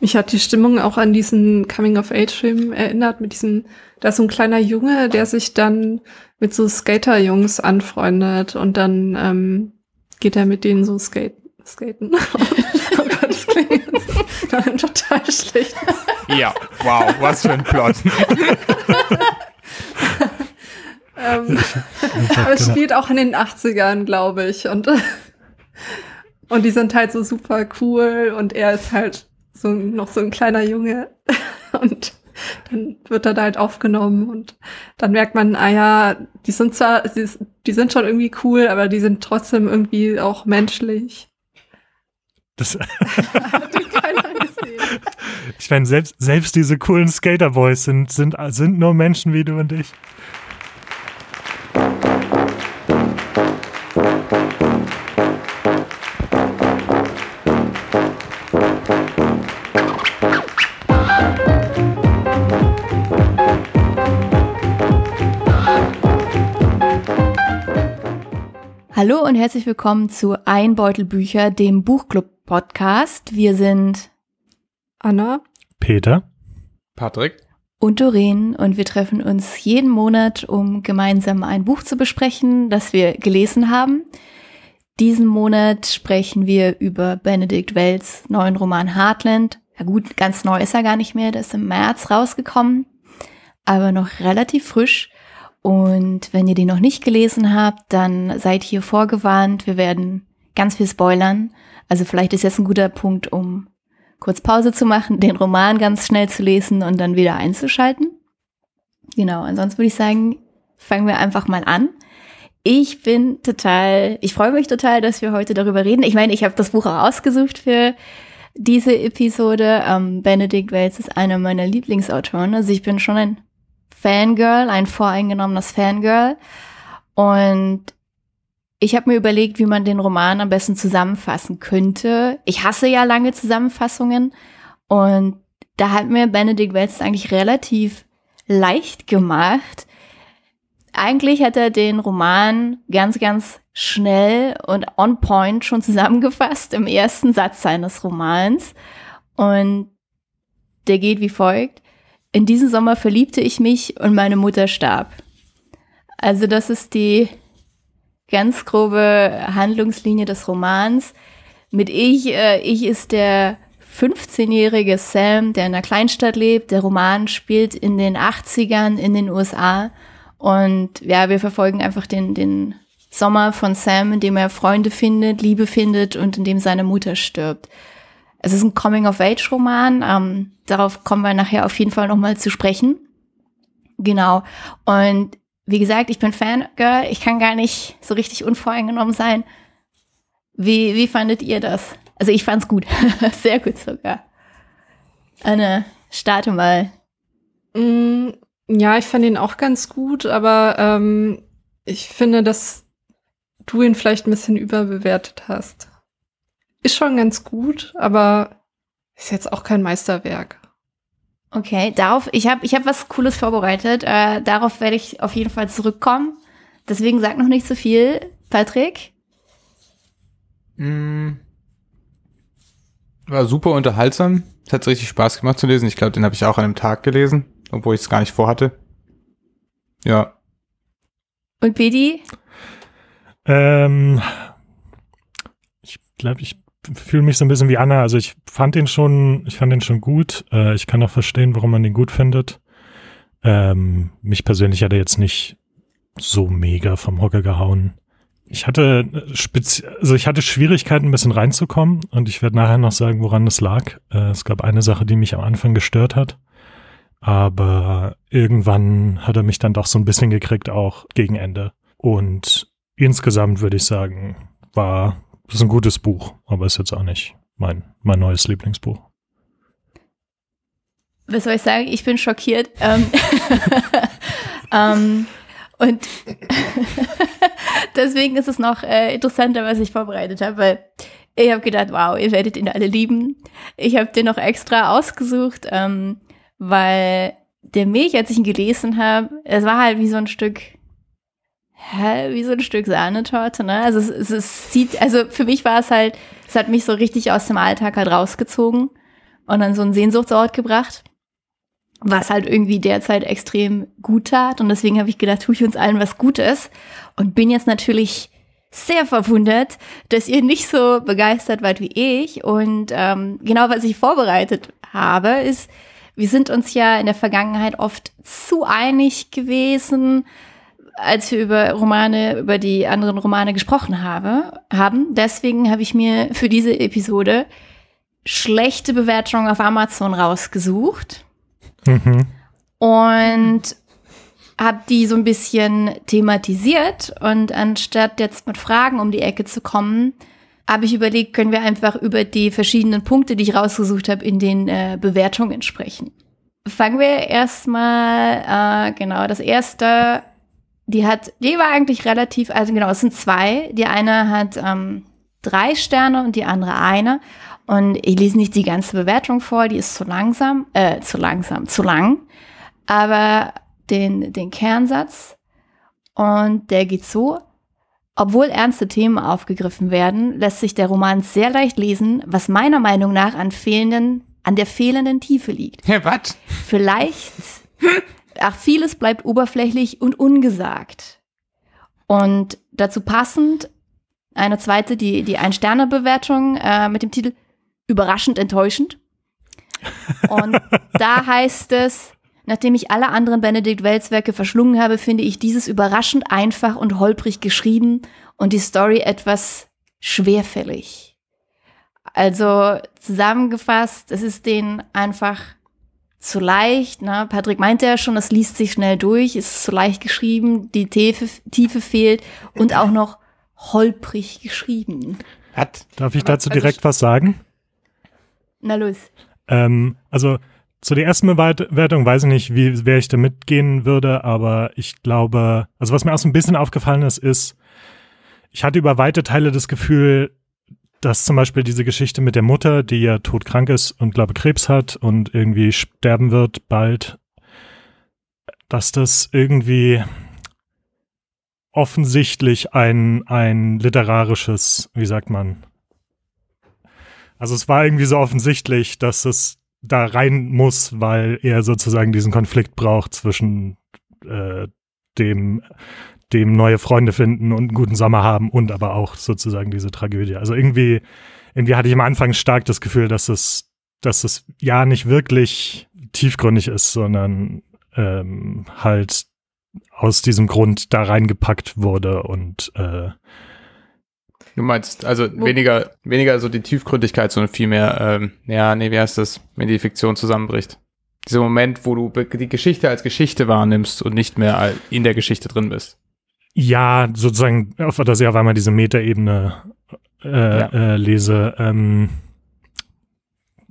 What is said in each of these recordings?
Mich hat die Stimmung auch an diesen Coming-of-Age-Film erinnert, mit diesem, da ist so ein kleiner Junge, der sich dann mit so Skater-Jungs anfreundet und dann ähm, geht er mit denen so skate skaten. oh Gott, das klingt jetzt total schlecht. Ja, wow, was für ein Plot. ähm, aber es spielt auch in den 80ern, glaube ich. Und, und die sind halt so super cool und er ist halt so noch so ein kleiner Junge. Und dann wird er da halt aufgenommen und dann merkt man, ah ja, die sind zwar, die sind schon irgendwie cool, aber die sind trotzdem irgendwie auch menschlich. Das ich meine, selbst, selbst diese coolen Skaterboys sind, sind, sind nur Menschen wie du und ich. Hallo und herzlich willkommen zu Einbeutelbücher, dem Buchclub Podcast. Wir sind Anna, Peter, Patrick und Doreen und wir treffen uns jeden Monat, um gemeinsam ein Buch zu besprechen, das wir gelesen haben. Diesen Monat sprechen wir über Benedikt Wells neuen Roman Heartland. Ja gut, ganz neu ist er gar nicht mehr, der ist im März rausgekommen, aber noch relativ frisch. Und wenn ihr die noch nicht gelesen habt, dann seid hier vorgewarnt. Wir werden ganz viel spoilern. Also vielleicht ist jetzt ein guter Punkt, um kurz Pause zu machen, den Roman ganz schnell zu lesen und dann wieder einzuschalten. Genau, ansonsten würde ich sagen, fangen wir einfach mal an. Ich bin total, ich freue mich total, dass wir heute darüber reden. Ich meine, ich habe das Buch auch ausgesucht für diese Episode. Ähm, Benedict Wells ist einer meiner Lieblingsautoren. Also ich bin schon ein Fangirl, ein voreingenommenes Fangirl. Und ich habe mir überlegt, wie man den Roman am besten zusammenfassen könnte. Ich hasse ja lange Zusammenfassungen und da hat mir Benedict Wells eigentlich relativ leicht gemacht. Eigentlich hat er den Roman ganz, ganz schnell und on point schon zusammengefasst im ersten Satz seines Romans. Und der geht wie folgt. In diesem Sommer verliebte ich mich und meine Mutter starb. Also das ist die ganz grobe Handlungslinie des Romans. Mit ich, äh, ich ist der 15-jährige Sam, der in einer Kleinstadt lebt. Der Roman spielt in den 80ern in den USA. Und ja, wir verfolgen einfach den, den Sommer von Sam, in dem er Freunde findet, Liebe findet und in dem seine Mutter stirbt. Es ist ein Coming-of-Age-Roman. Ähm, darauf kommen wir nachher auf jeden Fall nochmal zu sprechen. Genau. Und wie gesagt, ich bin Fangirl. Ich kann gar nicht so richtig unvoreingenommen sein. Wie, wie fandet ihr das? Also ich fand's gut. Sehr gut sogar. Anne, starte mal. Mm, ja, ich fand ihn auch ganz gut, aber ähm, ich finde, dass du ihn vielleicht ein bisschen überbewertet hast ist schon ganz gut, aber ist jetzt auch kein Meisterwerk. Okay, darauf, ich habe ich hab was Cooles vorbereitet. Äh, darauf werde ich auf jeden Fall zurückkommen. Deswegen sag noch nicht so viel. Patrick? Mm. War super unterhaltsam. Es hat richtig Spaß gemacht zu lesen. Ich glaube, den habe ich auch an einem Tag gelesen, obwohl ich es gar nicht vorhatte. Ja. Und Pedi? Ähm, ich glaube, ich fühle mich so ein bisschen wie Anna. Also ich fand den schon, ich fand den schon gut. Äh, ich kann auch verstehen, warum man den gut findet. Ähm, mich persönlich hat er jetzt nicht so mega vom Hocker gehauen. Ich hatte spezi also ich hatte Schwierigkeiten, ein bisschen reinzukommen und ich werde nachher noch sagen, woran es lag. Äh, es gab eine Sache, die mich am Anfang gestört hat. Aber irgendwann hat er mich dann doch so ein bisschen gekriegt, auch gegen Ende. Und insgesamt würde ich sagen, war ist ein gutes Buch, aber ist jetzt auch nicht mein, mein neues Lieblingsbuch. Was soll ich sagen? Ich bin schockiert. ähm, ähm und deswegen ist es noch äh, interessanter, was ich vorbereitet habe, weil ich habe gedacht, wow, ihr werdet ihn alle lieben. Ich habe den noch extra ausgesucht, ähm, weil der Milch, als ich ihn gelesen habe, es war halt wie so ein Stück hä, wie so ein Stück Sahnetorte, ne? Also es, es, es sieht, also für mich war es halt, es hat mich so richtig aus dem Alltag halt rausgezogen. und an so einen Sehnsuchtsort gebracht, was halt irgendwie derzeit extrem gut tat. Und deswegen habe ich gedacht, tue ich uns allen was Gutes und bin jetzt natürlich sehr verwundert, dass ihr nicht so begeistert wart wie ich. Und ähm, genau was ich vorbereitet habe, ist, wir sind uns ja in der Vergangenheit oft zu einig gewesen, als wir über Romane, über die anderen Romane gesprochen habe, haben. Deswegen habe ich mir für diese Episode schlechte Bewertungen auf Amazon rausgesucht. Mhm. Und habe die so ein bisschen thematisiert und anstatt jetzt mit Fragen um die Ecke zu kommen, habe ich überlegt, können wir einfach über die verschiedenen Punkte, die ich rausgesucht habe, in den äh, Bewertungen sprechen. Fangen wir erstmal, äh, genau, das erste, die hat, die war eigentlich relativ, also genau, es sind zwei. Die eine hat ähm, drei Sterne und die andere eine. Und ich lese nicht die ganze Bewertung vor, die ist zu langsam, äh, zu langsam, zu lang. Aber den, den Kernsatz und der geht so. Obwohl ernste Themen aufgegriffen werden, lässt sich der Roman sehr leicht lesen, was meiner Meinung nach an fehlenden, an der fehlenden Tiefe liegt. Ja, was? Vielleicht, ach, vieles bleibt oberflächlich und ungesagt. Und dazu passend eine zweite, die, die Ein-Sterne-Bewertung äh, mit dem Titel Überraschend enttäuschend. Und da heißt es, Nachdem ich alle anderen Benedikt Wells Werke verschlungen habe, finde ich dieses überraschend einfach und holprig geschrieben und die Story etwas schwerfällig. Also zusammengefasst, es ist denen einfach zu leicht. Ne? Patrick meinte ja schon, es liest sich schnell durch, es ist zu leicht geschrieben, die Tiefe, Tiefe fehlt und auch noch holprig geschrieben. Hat. Darf ich dazu also direkt was sagen? Na los. Ähm, also zu der ersten Bewertung weiß ich nicht, wie wer ich da mitgehen würde, aber ich glaube, also was mir auch so ein bisschen aufgefallen ist, ist, ich hatte über weite Teile das Gefühl, dass zum Beispiel diese Geschichte mit der Mutter, die ja todkrank ist und glaube Krebs hat und irgendwie sterben wird bald, dass das irgendwie offensichtlich ein, ein literarisches, wie sagt man? Also es war irgendwie so offensichtlich, dass es da rein muss, weil er sozusagen diesen Konflikt braucht zwischen äh, dem, dem neue Freunde finden und einen guten Sommer haben und aber auch sozusagen diese Tragödie. Also irgendwie, irgendwie hatte ich am Anfang stark das Gefühl, dass es, dass es ja nicht wirklich tiefgründig ist, sondern ähm, halt aus diesem Grund da reingepackt wurde und äh, Du meinst also Wo weniger, weniger so die Tiefgründigkeit, sondern vielmehr, ähm, ja, nee, wie heißt das, wenn die Fiktion zusammenbricht? Dieser Moment, wo du die Geschichte als Geschichte wahrnimmst und nicht mehr in der Geschichte drin bist. Ja, sozusagen, auf dass ich auf einmal diese Metaebene äh, ja. äh, lese. Ähm,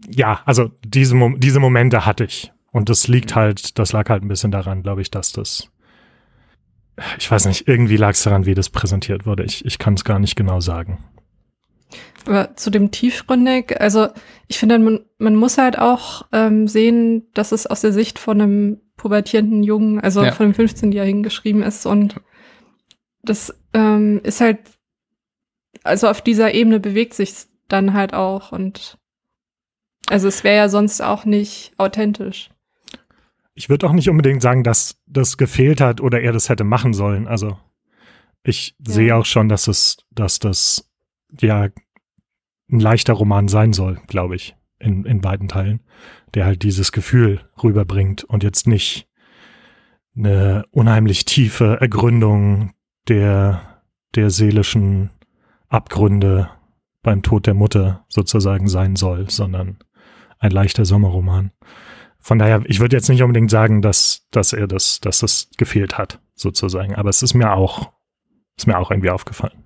ja, also diese, diese Momente hatte ich. Und das liegt mhm. halt, das lag halt ein bisschen daran, glaube ich, dass das ich weiß nicht, irgendwie lag es daran, wie das präsentiert wurde. Ich, ich kann es gar nicht genau sagen. Aber zu dem tiefgründig, also ich finde, man, man muss halt auch ähm, sehen, dass es aus der Sicht von einem pubertierenden Jungen, also ja. von einem 15-Jährigen geschrieben ist und das ähm, ist halt, also auf dieser Ebene bewegt sich dann halt auch und also es wäre ja sonst auch nicht authentisch ich würde auch nicht unbedingt sagen, dass das gefehlt hat oder er das hätte machen sollen. Also ich ja. sehe auch schon, dass es, dass das ja ein leichter Roman sein soll, glaube ich, in, in beiden Teilen, der halt dieses Gefühl rüberbringt und jetzt nicht eine unheimlich tiefe Ergründung der, der seelischen Abgründe beim Tod der Mutter sozusagen sein soll, sondern ein leichter Sommerroman. Von daher, ich würde jetzt nicht unbedingt sagen, dass, dass er das, dass das gefehlt hat, sozusagen. Aber es ist mir auch, ist mir auch irgendwie aufgefallen.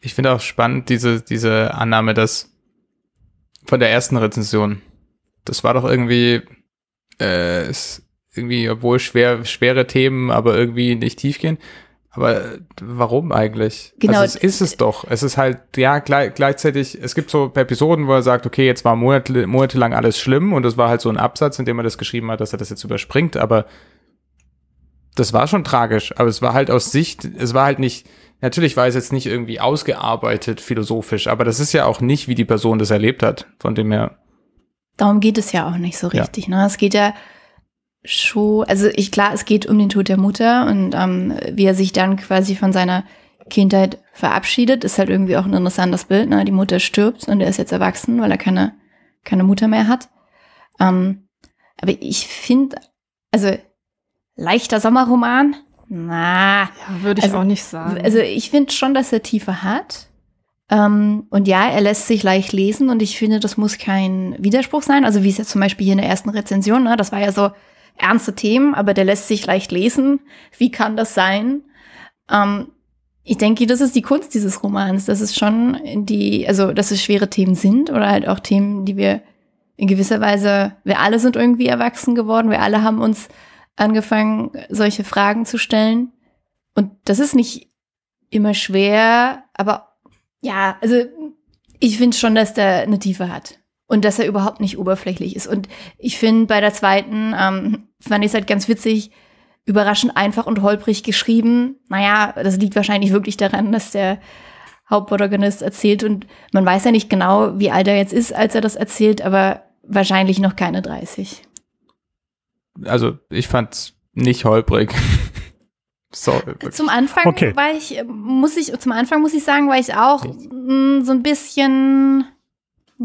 Ich finde auch spannend diese, diese Annahme, dass von der ersten Rezension, das war doch irgendwie, äh, ist irgendwie, obwohl schwer, schwere Themen, aber irgendwie nicht tief gehen. Aber warum eigentlich? Genau. Also es ist es doch. Es ist halt, ja, gleich, gleichzeitig, es gibt so Episoden, wo er sagt, okay, jetzt war monate, monatelang alles schlimm und es war halt so ein Absatz, in dem er das geschrieben hat, dass er das jetzt überspringt, aber das war schon tragisch, aber es war halt aus Sicht, es war halt nicht, natürlich war es jetzt nicht irgendwie ausgearbeitet philosophisch, aber das ist ja auch nicht, wie die Person das erlebt hat, von dem her. darum geht es ja auch nicht so richtig. Ja. Ne? Es geht ja schon, also ich klar, es geht um den Tod der Mutter und ähm, wie er sich dann quasi von seiner Kindheit verabschiedet, ist halt irgendwie auch ein interessantes Bild. Ne? Die Mutter stirbt und er ist jetzt erwachsen, weil er keine, keine Mutter mehr hat. Ähm, aber ich finde, also leichter Sommerroman, na. Ja, würde ich also, auch nicht sagen. Also ich finde schon, dass er Tiefe hat. Ähm, und ja, er lässt sich leicht lesen und ich finde, das muss kein Widerspruch sein. Also wie es jetzt zum Beispiel hier in der ersten Rezension, ne, das war ja so ernste Themen, aber der lässt sich leicht lesen. Wie kann das sein? Ähm, ich denke, das ist die Kunst dieses Romans, dass es schon die, also dass es schwere Themen sind oder halt auch Themen, die wir in gewisser Weise, wir alle sind irgendwie erwachsen geworden, wir alle haben uns angefangen, solche Fragen zu stellen. Und das ist nicht immer schwer, aber ja, also ich finde schon, dass der eine Tiefe hat und dass er überhaupt nicht oberflächlich ist. Und ich finde bei der zweiten, ähm, fand ich es halt ganz witzig, überraschend einfach und holprig geschrieben. Naja, das liegt wahrscheinlich wirklich daran, dass der Hauptprotagonist erzählt und man weiß ja nicht genau, wie alt er jetzt ist, als er das erzählt, aber wahrscheinlich noch keine 30 also ich fand's nicht holprig. Sorry. Zum Anfang okay. war ich, muss ich, zum Anfang muss ich sagen, war ich auch mh, so ein bisschen,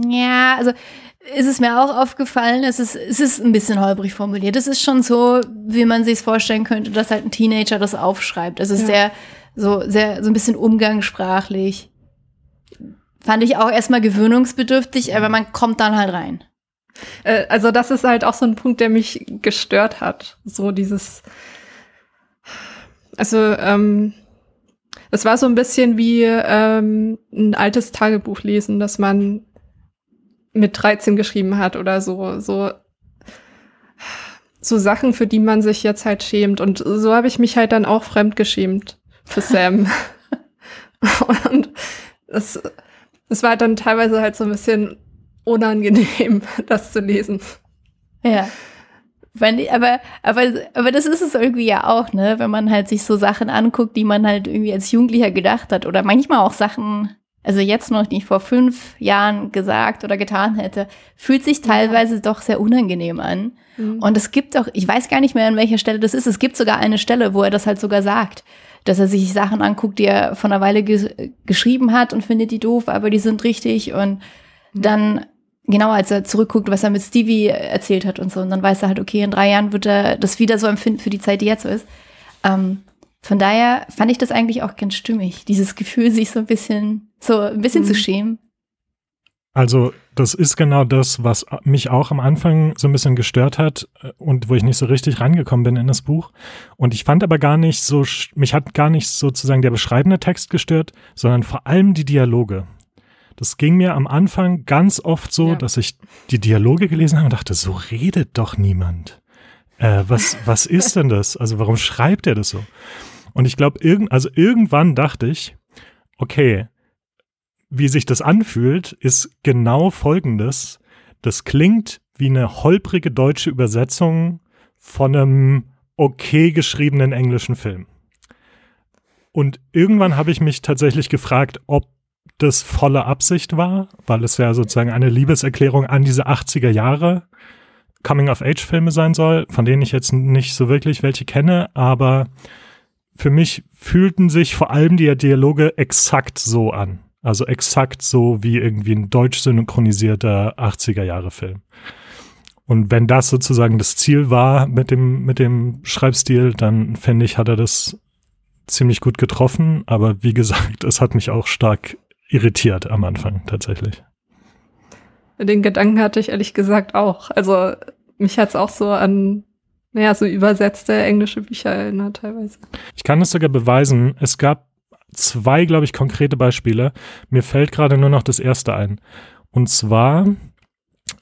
ja, also ist es mir auch aufgefallen, es ist, es ist ein bisschen holprig formuliert. Es ist schon so, wie man sich vorstellen könnte, dass halt ein Teenager das aufschreibt. Es ist ja. sehr, so, sehr, so ein bisschen umgangssprachlich. Fand ich auch erstmal gewöhnungsbedürftig, aber man kommt dann halt rein. Äh, also das ist halt auch so ein Punkt, der mich gestört hat. So dieses, also ähm, es war so ein bisschen wie ähm, ein altes Tagebuch lesen, das man mit 13 geschrieben hat oder so, so so Sachen, für die man sich jetzt halt schämt. Und so habe ich mich halt dann auch fremd geschämt für Sam. und es, es war dann teilweise halt so ein bisschen unangenehm, das zu lesen. Ja. Wenn, aber, aber, aber das ist es irgendwie ja auch, ne? Wenn man halt sich so Sachen anguckt, die man halt irgendwie als Jugendlicher gedacht hat oder manchmal auch Sachen, also jetzt noch nicht vor fünf Jahren gesagt oder getan hätte, fühlt sich teilweise ja. doch sehr unangenehm an. Mhm. Und es gibt auch, ich weiß gar nicht mehr, an welcher Stelle das ist. Es gibt sogar eine Stelle, wo er das halt sogar sagt, dass er sich Sachen anguckt, die er von einer Weile ge geschrieben hat und findet die doof, aber die sind richtig und mhm. dann genau als er zurückguckt, was er mit Stevie erzählt hat und so. Und dann weiß er halt, okay, in drei Jahren wird er das wieder so empfinden für die Zeit, die jetzt so ist. Ähm, von daher fand ich das eigentlich auch ganz stimmig, dieses Gefühl, sich so ein bisschen, so ein bisschen mhm. zu schämen. Also, das ist genau das, was mich auch am Anfang so ein bisschen gestört hat äh, und wo ich nicht so richtig rangekommen bin in das Buch. Und ich fand aber gar nicht so, mich hat gar nicht sozusagen der beschreibende Text gestört, sondern vor allem die Dialoge. Das ging mir am Anfang ganz oft so, ja. dass ich die Dialoge gelesen habe und dachte, so redet doch niemand. Äh, was, was ist denn das? Also warum schreibt er das so? Und ich glaube, irgend, also irgendwann dachte ich, okay, wie sich das anfühlt, ist genau folgendes. Das klingt wie eine holprige deutsche Übersetzung von einem okay geschriebenen englischen Film. Und irgendwann habe ich mich tatsächlich gefragt, ob das volle Absicht war, weil es ja sozusagen eine Liebeserklärung an diese 80er Jahre Coming-of-Age-Filme sein soll, von denen ich jetzt nicht so wirklich welche kenne, aber für mich fühlten sich vor allem die Dialoge exakt so an. Also exakt so wie irgendwie ein deutsch synchronisierter 80er-Jahre-Film. Und wenn das sozusagen das Ziel war mit dem, mit dem Schreibstil, dann finde ich, hat er das ziemlich gut getroffen. Aber wie gesagt, es hat mich auch stark irritiert am Anfang tatsächlich. Den Gedanken hatte ich ehrlich gesagt auch. Also mich hat es auch so an, naja, so übersetzte englische Bücher erinnert teilweise. Ich kann es sogar beweisen. Es gab zwei, glaube ich, konkrete Beispiele. Mir fällt gerade nur noch das erste ein. Und zwar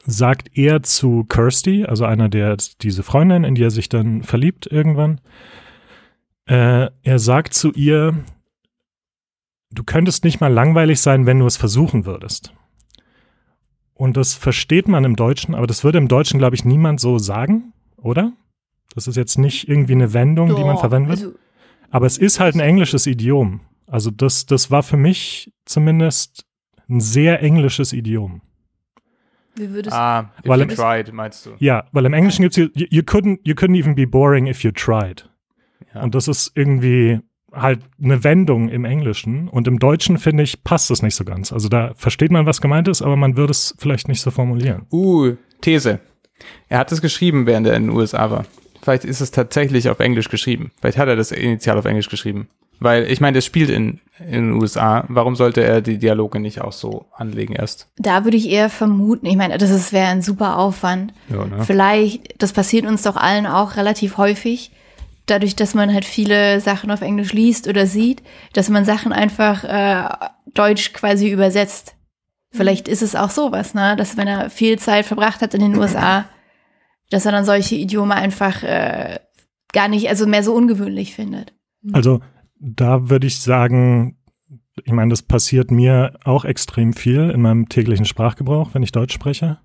sagt er zu Kirsty, also einer der, diese Freundin, in die er sich dann verliebt irgendwann, äh, er sagt zu ihr, du könntest nicht mal langweilig sein, wenn du es versuchen würdest. Und das versteht man im Deutschen, aber das würde im Deutschen, glaube ich, niemand so sagen, oder? Das ist jetzt nicht irgendwie eine Wendung, Doch, die man verwendet. Also, aber es ist halt ein englisches Idiom. Also das, das war für mich zumindest ein sehr englisches Idiom. Wie würdest Ah, if Weil you im- tried, meinst du? Ja, weil im Englischen gibt's you, you couldn't you couldn't even be boring if you tried. Ja. Und das ist irgendwie halt eine Wendung im Englischen und im Deutschen finde ich passt das nicht so ganz. Also da versteht man, was gemeint ist, aber man würde es vielleicht nicht so formulieren. Uh, These. Er hat es geschrieben, während er in den USA war. Vielleicht ist es tatsächlich auf Englisch geschrieben. Vielleicht hat er das initial auf Englisch geschrieben. Weil, ich meine, das spielt in, in den USA. Warum sollte er die Dialoge nicht auch so anlegen erst? Da würde ich eher vermuten, ich meine, das wäre ein super Aufwand. Ja, ne? Vielleicht, das passiert uns doch allen auch relativ häufig, dadurch, dass man halt viele Sachen auf Englisch liest oder sieht, dass man Sachen einfach äh, Deutsch quasi übersetzt. Vielleicht ist es auch sowas, ne? Dass wenn er viel Zeit verbracht hat in den USA, dass er dann solche Idiome einfach äh, gar nicht, also mehr so ungewöhnlich findet. Also da würde ich sagen, ich meine, das passiert mir auch extrem viel in meinem täglichen Sprachgebrauch, wenn ich Deutsch spreche.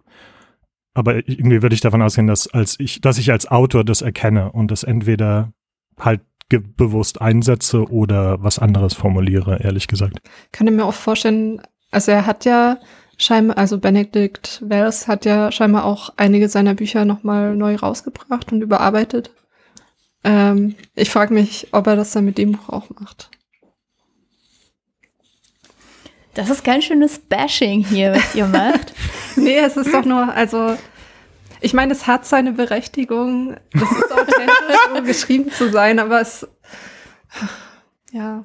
Aber irgendwie würde ich davon ausgehen, dass als ich, dass ich als Autor das erkenne und das entweder halt bewusst einsetze oder was anderes formuliere, ehrlich gesagt. kann ich mir auch vorstellen, also er hat ja scheinbar, also Benedict Wells hat ja scheinbar auch einige seiner Bücher nochmal neu rausgebracht und überarbeitet. Ähm, ich frage mich, ob er das dann mit dem Buch auch macht. Das ist ganz schönes Bashing hier, was ihr macht. Nee, es ist doch nur, also ich meine, es hat seine Berechtigung, es ist authentisch, so geschrieben zu sein, aber es ja,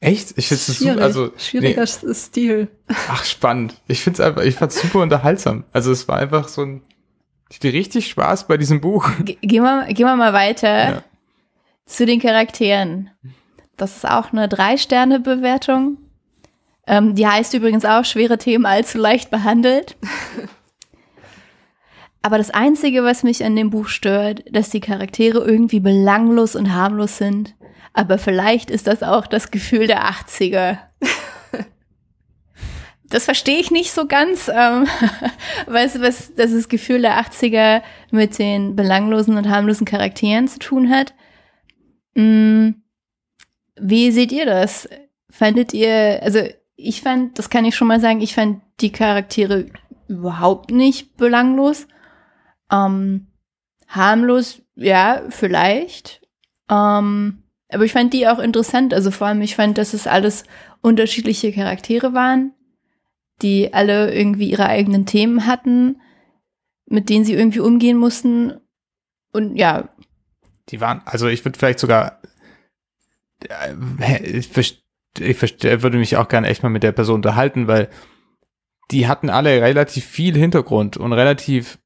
Echt? Ich finde es super, also, schwieriger nee, Stil. ach, spannend. Ich finde es einfach, ich fand es super unterhaltsam. Also, es war einfach so ein, ich hatte richtig Spaß bei diesem Buch. Ge- Gehen wir, gehen wir mal weiter Ja. zu den Charakteren. Das ist auch eine Drei-Sterne-Bewertung. Ähm, die heißt übrigens auch, schwere Themen allzu leicht behandelt. Aber das Einzige, was mich an dem Buch stört, dass die Charaktere irgendwie belanglos und harmlos sind. Aber vielleicht ist das auch das Gefühl der 80er. Das verstehe ich nicht so ganz, ähm, was, was das, Gefühl der 80er mit den belanglosen und harmlosen Charakteren zu tun hat. Mm, wie seht ihr das? Fandet ihr, also ich fand, das kann ich schon mal sagen, ich fand die Charaktere überhaupt nicht belanglos. Ähm, harmlos, ja, vielleicht. Ähm, aber ich fand die auch interessant. Also vor allem, ich fand, dass es alles unterschiedliche Charaktere waren, die alle irgendwie ihre eigenen Themen hatten, mit denen sie irgendwie umgehen mussten. Und ja, Die waren, also ich würde vielleicht sogar, äh, ich, ich würde mich auch gerne echt mal mit der Person unterhalten, weil die hatten alle relativ viel Hintergrund und relativ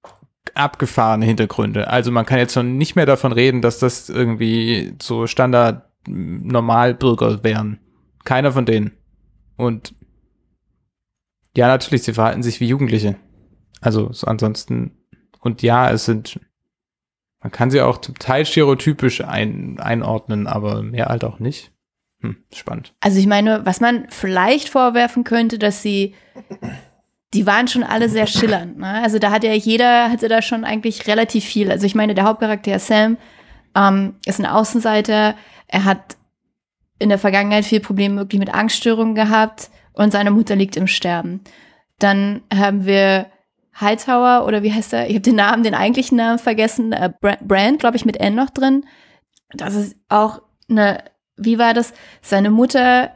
abgefahrene Hintergründe. Also man kann jetzt schon nicht mehr davon reden, dass das irgendwie so Standard Normalbürger wären. Keiner von denen. Und ja, natürlich, sie verhalten sich wie Jugendliche. Also so ansonsten, und ja, es sind man kann sie auch zum Teil stereotypisch ein, einordnen, aber mehr halt auch nicht. Hm, spannend. Also ich meine, was man vielleicht vorwerfen könnte, dass sie, die waren schon alle sehr schillernd. Ne? Also da hat ja jeder, hatte da schon eigentlich relativ viel. Also ich meine, der Hauptcharakter Sam ähm, ist ein Außenseiter. Er hat in der Vergangenheit viel Probleme wirklich mit Angststörungen gehabt und seine Mutter liegt im Sterben. Dann haben wir Hightower oder wie heißt er? Ich habe den Namen, den eigentlichen Namen vergessen. Äh, Bra- Brand, glaube ich, mit N noch drin. Das ist auch eine, wie war das? Seine Mutter,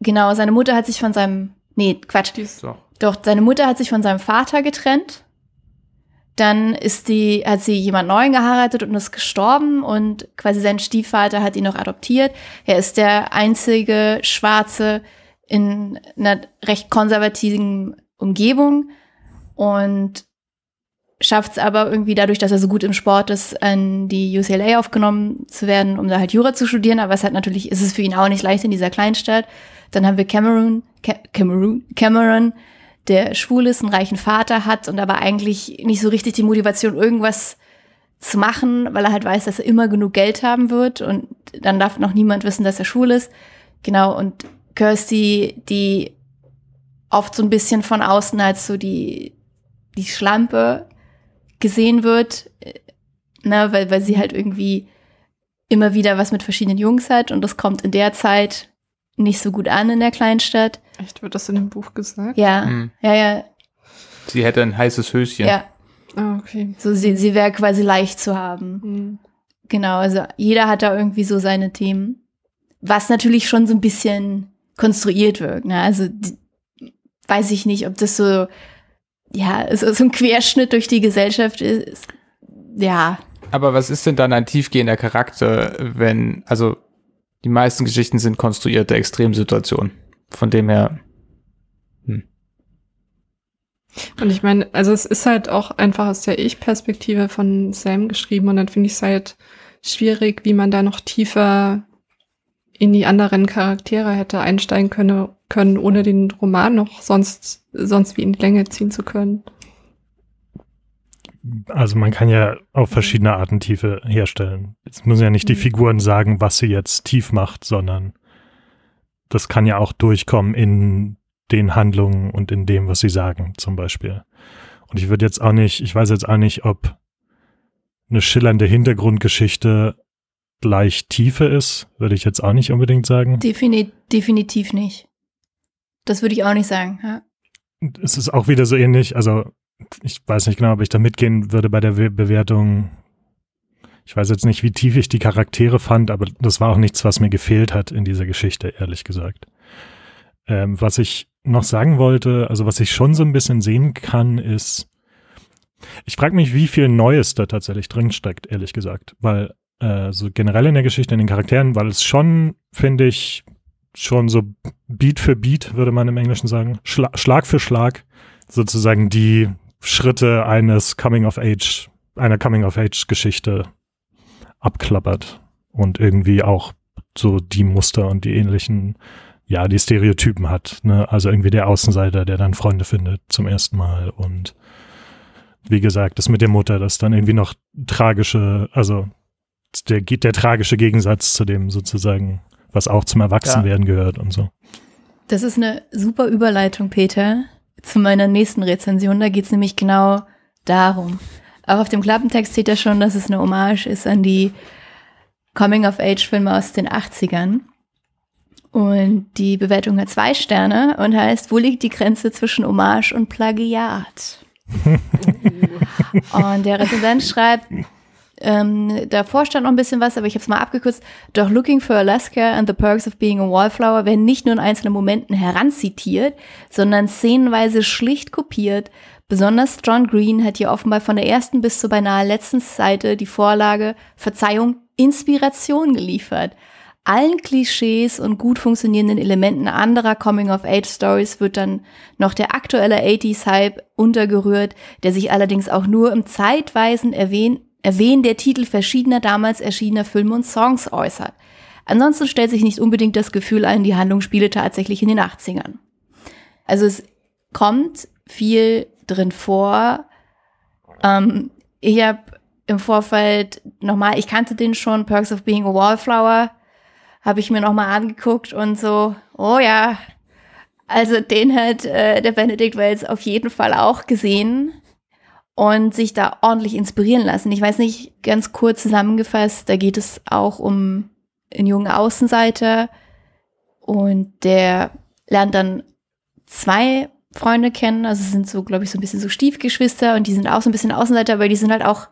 genau, seine Mutter hat sich von seinem, nee, Quatsch, So. Doch, seine Mutter hat sich von seinem Vater getrennt. Dann ist die, hat sie jemand Neuen geheiratet und ist gestorben und quasi sein Stiefvater hat ihn noch adoptiert. Er ist der einzige Schwarze in einer recht konservativen Umgebung und schafft es aber irgendwie dadurch, dass er so gut im Sport ist, an die UCLA aufgenommen zu werden, um da halt Jura zu studieren. Aber es hat natürlich, ist es für ihn auch nicht leicht in dieser Kleinstadt. Dann haben wir Cameron, Ca Cameron, Cameron, der schwul ist, einen reichen Vater hat und aber eigentlich nicht so richtig die Motivation, irgendwas zu machen, weil er halt weiß, dass er immer genug Geld haben wird und dann darf noch niemand wissen, dass er schwul ist. Genau, und Kirsty, die oft so ein bisschen von außen als so die, die Schlampe gesehen wird, äh, ne, weil, weil sie halt irgendwie immer wieder was mit verschiedenen Jungs hat und das kommt in der Zeit nicht so gut an in der Kleinstadt. Echt, wird das in dem Buch gesagt? Ja, Hm. ja, ja. Sie hätte ein heißes Höschen. Ja, Ah, okay. so sie, sie wäre quasi leicht zu haben. Hm. Genau, also jeder hat da irgendwie so seine Themen. Was natürlich schon so ein bisschen konstruiert wirkt. Ne? Also die, weiß ich nicht, ob das so, ja, so, so ein Querschnitt durch die Gesellschaft ist. Ja, Aber was ist denn dann ein tiefgehender Charakter, wenn, also die meisten Geschichten sind konstruierte Extremsituationen. Von dem her, Und ich meine, also es ist halt auch einfach aus der Ich-Perspektive von Sam geschrieben und dann finde ich es halt schwierig, wie man da noch tiefer in die anderen Charaktere hätte einsteigen können, können ohne den Roman noch sonst, sonst wie in die Länge ziehen zu können. Also man kann ja auf verschiedene Arten Tiefe herstellen. Es müssen ja nicht die Mhm. Figuren sagen, was sie jetzt tief macht, sondern das kann ja auch durchkommen in den Handlungen und in dem, was sie sagen, zum Beispiel. Und ich würde jetzt auch nicht, ich weiß jetzt auch nicht, ob eine schillernde Hintergrundgeschichte gleich Tiefe ist, würde ich jetzt auch nicht unbedingt sagen. defini definitiv nicht. Das würde ich auch nicht sagen. Ja. es ist auch wieder so ähnlich, also ich weiß nicht genau, ob ich da mitgehen würde bei der Be Bewertung. Ich weiß jetzt nicht, wie tief ich die Charaktere fand, aber das war auch nichts, was mir gefehlt hat in dieser Geschichte, ehrlich gesagt. Ähm, was ich noch sagen wollte, also was ich schon so ein bisschen sehen kann, ist, ich frage mich, wie viel Neues da tatsächlich drin steckt, ehrlich gesagt, weil äh, so generell in der Geschichte, in den Charakteren, weil es schon, finde ich, schon so Beat für Beat, würde man im Englischen sagen, Schla Schlag für Schlag, sozusagen die Schritte eines Coming of Age, einer Coming of Age Geschichte abklappert und irgendwie auch so die Muster und die ähnlichen, ja, die Stereotypen hat. Ne? Also irgendwie der Außenseiter, der dann Freunde findet zum ersten Mal und wie gesagt, das mit der Mutter, das dann irgendwie noch tragische, also der, der tragische Gegensatz zu dem sozusagen, was auch zum Erwachsenwerden gehört und so. Das ist eine super Überleitung, Peter, zu meiner nächsten Rezension. Da geht es nämlich genau darum. Auch auf dem Klappentext steht ja schon, dass es eine Hommage ist an die Coming-of-Age-Filme aus den 80ern. Und die Bewertung hat zwei Sterne und heißt, wo liegt die Grenze zwischen Hommage und Plagiat? und der Rezensent schreibt, ähm, davor stand noch ein bisschen was, aber ich habe es mal abgekürzt. Doch Looking for Alaska and the Perks of Being a Wallflower werden nicht nur in einzelnen Momenten heranzitiert, sondern szenenweise schlicht kopiert. Besonders John Green hat hier offenbar von der ersten bis zur beinahe letzten Seite die Vorlage, Verzeihung, Inspiration geliefert. Allen Klischees und gut funktionierenden Elementen anderer Coming-of-Age-Stories wird dann noch der aktuelle 80s-Hype untergerührt, der sich allerdings auch nur im zeitweisen Erwähnen Erwähnen der Titel verschiedener damals erschienener Filme und Songs äußert. Ansonsten stellt sich nicht unbedingt das Gefühl ein, die Handlung spiele tatsächlich in den 80ern. Also es kommt viel drin vor. Ähm, ich habe im Vorfeld nochmal, ich kannte den schon, Perks of Being a Wallflower, habe ich mir nochmal angeguckt und so, oh ja, also den hat äh, der Benedict Wells auf jeden Fall auch gesehen und sich da ordentlich inspirieren lassen. Ich weiß nicht, ganz kurz zusammengefasst, da geht es auch um einen jungen Außenseiter und der lernt dann zwei Freunde kennen, also sind so, glaube ich, so ein bisschen so Stiefgeschwister und die sind auch so ein bisschen Außenseiter, weil die sind halt auch,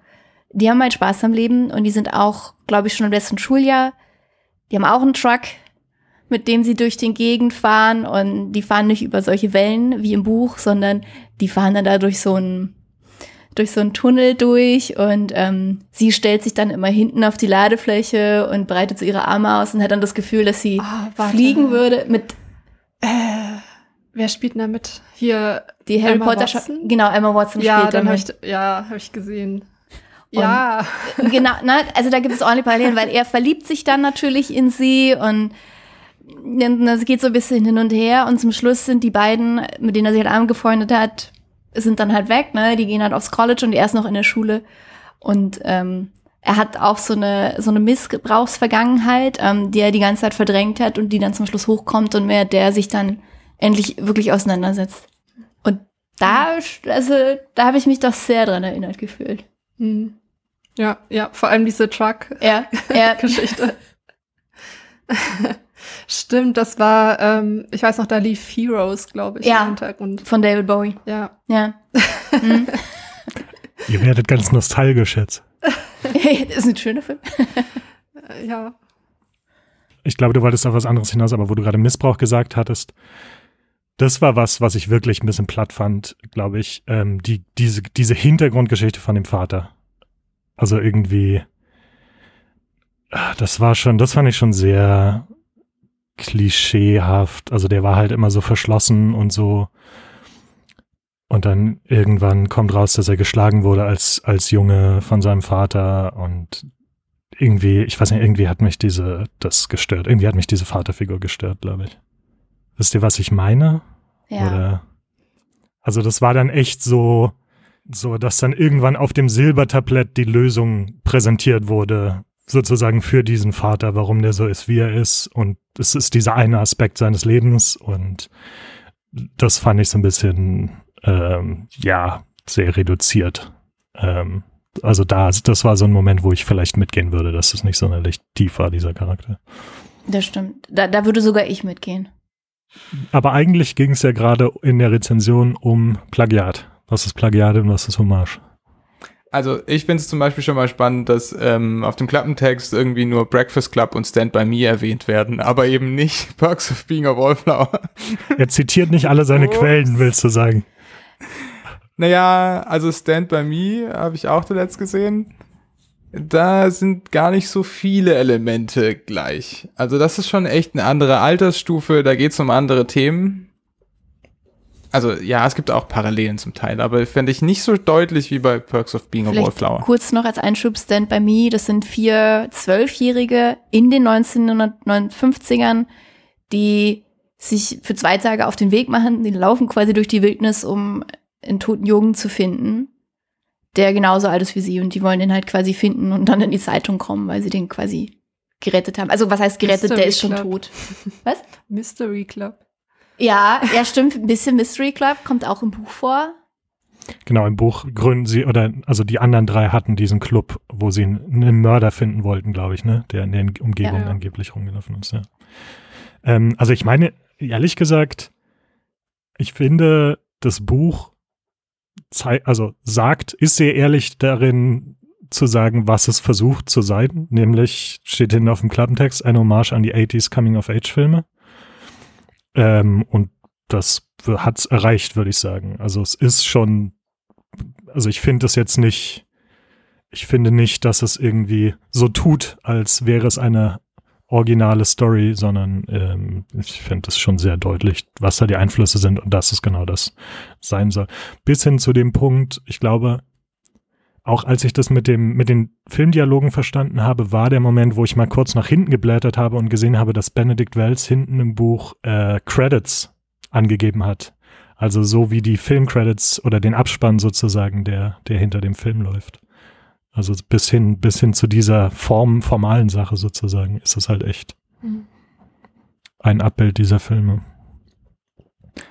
die haben halt Spaß am Leben und die sind auch, glaube ich, schon im letzten Schuljahr. Die haben auch einen Truck, mit dem sie durch den Gegend fahren und die fahren nicht über solche Wellen wie im Buch, sondern die fahren dann da durch so einen durch so einen Tunnel durch und ähm, sie stellt sich dann immer hinten auf die Ladefläche und breitet so ihre Arme aus und hat dann das Gefühl, dass sie warte. fliegen würde mit Äh, wer spielt denn da mit? Hier. die Harry Emma Potter Watson? genau Emma Watson Ja, spielt dann habe damit. ich, ja, habe ich gesehen. Und- ja. genau, na, also da gibt es ordentlich Parallelen, weil er verliebt sich dann natürlich in sie und es geht so ein bisschen hin und her und zum Schluss sind die beiden, mit denen er sich halt angefreundet hat, sind dann halt weg, ne? Die gehen halt aufs College und er ist noch in der Schule und ähm, er hat auch so eine so eine Missbrauchsvergangenheit, ähm, die er die ganze Zeit verdrängt hat und die dann zum Schluss hochkommt und mehr der sich dann endlich wirklich auseinandersetzt. Und da, also da habe ich mich doch sehr dran erinnert gefühlt. Hm. Ja, ja, vor allem diese Truck. Ja, ja. Stimmt, das war, ähm, ich weiß noch, da lief Heroes, glaube ich, Ja. im Hintergrund. Von David Bowie. Ja. Ja. Mhm. Ihr werdet ganz nostalgisch jetzt. das ist ein schöner Film. Äh, Ja. Ich glaube, du wolltest auf was anderes hinaus, aber wo du gerade Missbrauch gesagt hattest, das war was, was ich wirklich ein bisschen platt fand, glaube ich. Ähm, die, diese, diese Hintergrundgeschichte von dem Vater. Also irgendwie, ah, das war schon, das fand ich schon sehr klischeehaft. Also der war halt immer so verschlossen und so. Und dann irgendwann kommt raus, dass er geschlagen wurde als, als Junge von seinem Vater und irgendwie, ich weiß nicht, irgendwie hat mich diese, das gestört. Irgendwie hat mich diese Vaterfigur gestört, glaube ich. Wisst ihr, was ich meine? Ja. Oder? Also das war dann echt so, so, dass dann irgendwann auf dem Silbertablett die Lösung präsentiert wurde, sozusagen für diesen Vater, warum der so ist, wie er ist. Und es ist dieser eine Aspekt seines Lebens und das fand ich so ein bisschen, ähm, ja, sehr reduziert. Ähm, also da, das war so ein Moment, wo ich vielleicht mitgehen würde, dass es nicht sonderlich tief war, dieser Charakter. Das stimmt. Da, da würde sogar ich mitgehen. Aber eigentlich ging es ja gerade in der Rezension um Plagiat. Was ist Plagiat und was ist Hommage? Also ich finde es zum Beispiel schon mal spannend, dass ähm, auf dem Klappentext irgendwie nur Breakfast Club und Stand By Me erwähnt werden, aber eben nicht Perks of Being a Wallflower. Er zitiert nicht alle seine Ups. Quellen, willst du sagen? Naja, also Stand By Me habe ich auch zuletzt gesehen. Da sind gar nicht so viele Elemente gleich. Also das ist schon echt eine andere Altersstufe, da geht es um andere Themen. Also ja, es gibt auch Parallelen zum Teil, aber fände ich nicht so deutlich wie bei Perks of Being a Vielleicht Wallflower. kurz noch als Einschub Stand By Me. Das sind vier Zwölfjährige in den 1950ern, die sich für zwei Tage auf den Weg machen. Die laufen quasi durch die Wildnis, um einen toten Jungen zu finden, der genauso alt ist wie sie. Und die wollen den halt quasi finden und dann in die Zeitung kommen, weil sie den quasi gerettet haben. Also was heißt gerettet? Der Mystery ist schon Club. tot. Was? Mystery Club. Ja, ja, stimmt. Ein bisschen Mystery Club kommt auch im Buch vor. Genau, im Buch gründen sie, oder also die anderen drei hatten diesen Club, wo sie einen, Mörder finden wollten, glaube ich, ne? Der in der Umgebung Ja. angeblich rumgelaufen ist, ja. Ähm, also ich meine, ehrlich gesagt, ich finde, das Buch also sagt, ist sehr ehrlich darin zu sagen, was es versucht zu sein, nämlich steht hinten auf dem Klappentext eine Hommage an die 80s Coming-of-Age-Filme. Ähm, und das hat's erreicht, würde ich sagen. Also es ist schon, also ich finde es jetzt nicht, ich finde nicht, dass es irgendwie so tut, als wäre es eine originale Story, sondern ähm, ich finde es schon sehr deutlich, was da die Einflüsse sind und dass es genau das sein soll. Bis hin zu dem Punkt, ich glaube, auch als ich das mit dem, mit den Filmdialogen verstanden habe, war der Moment, wo ich mal kurz nach hinten geblättert habe und gesehen habe, dass Benedict Wells hinten im Buch äh, Credits angegeben hat. Also so wie die Filmcredits oder den Abspann sozusagen, der, der hinter dem Film läuft. Also bis hin, bis hin zu dieser Form, formalen Sache sozusagen, ist es halt echt ein Abbild dieser Filme.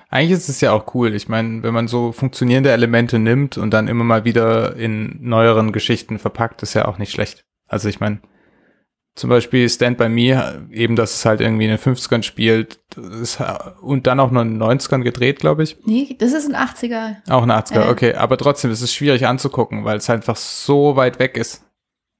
Eigentlich ist es ja auch cool. Ich meine, wenn man so funktionierende Elemente nimmt und dann immer mal wieder in neueren Geschichten verpackt, ist ja auch nicht schlecht. Also ich meine, zum Beispiel Stand By Me, eben, dass es halt irgendwie in den 50ern spielt ist, und dann auch noch in den 90ern gedreht, glaube ich. Nee, das ist ein 80er. Auch ein 80er, Äh. okay. Aber trotzdem, es ist schwierig anzugucken, weil es halt einfach so weit weg ist.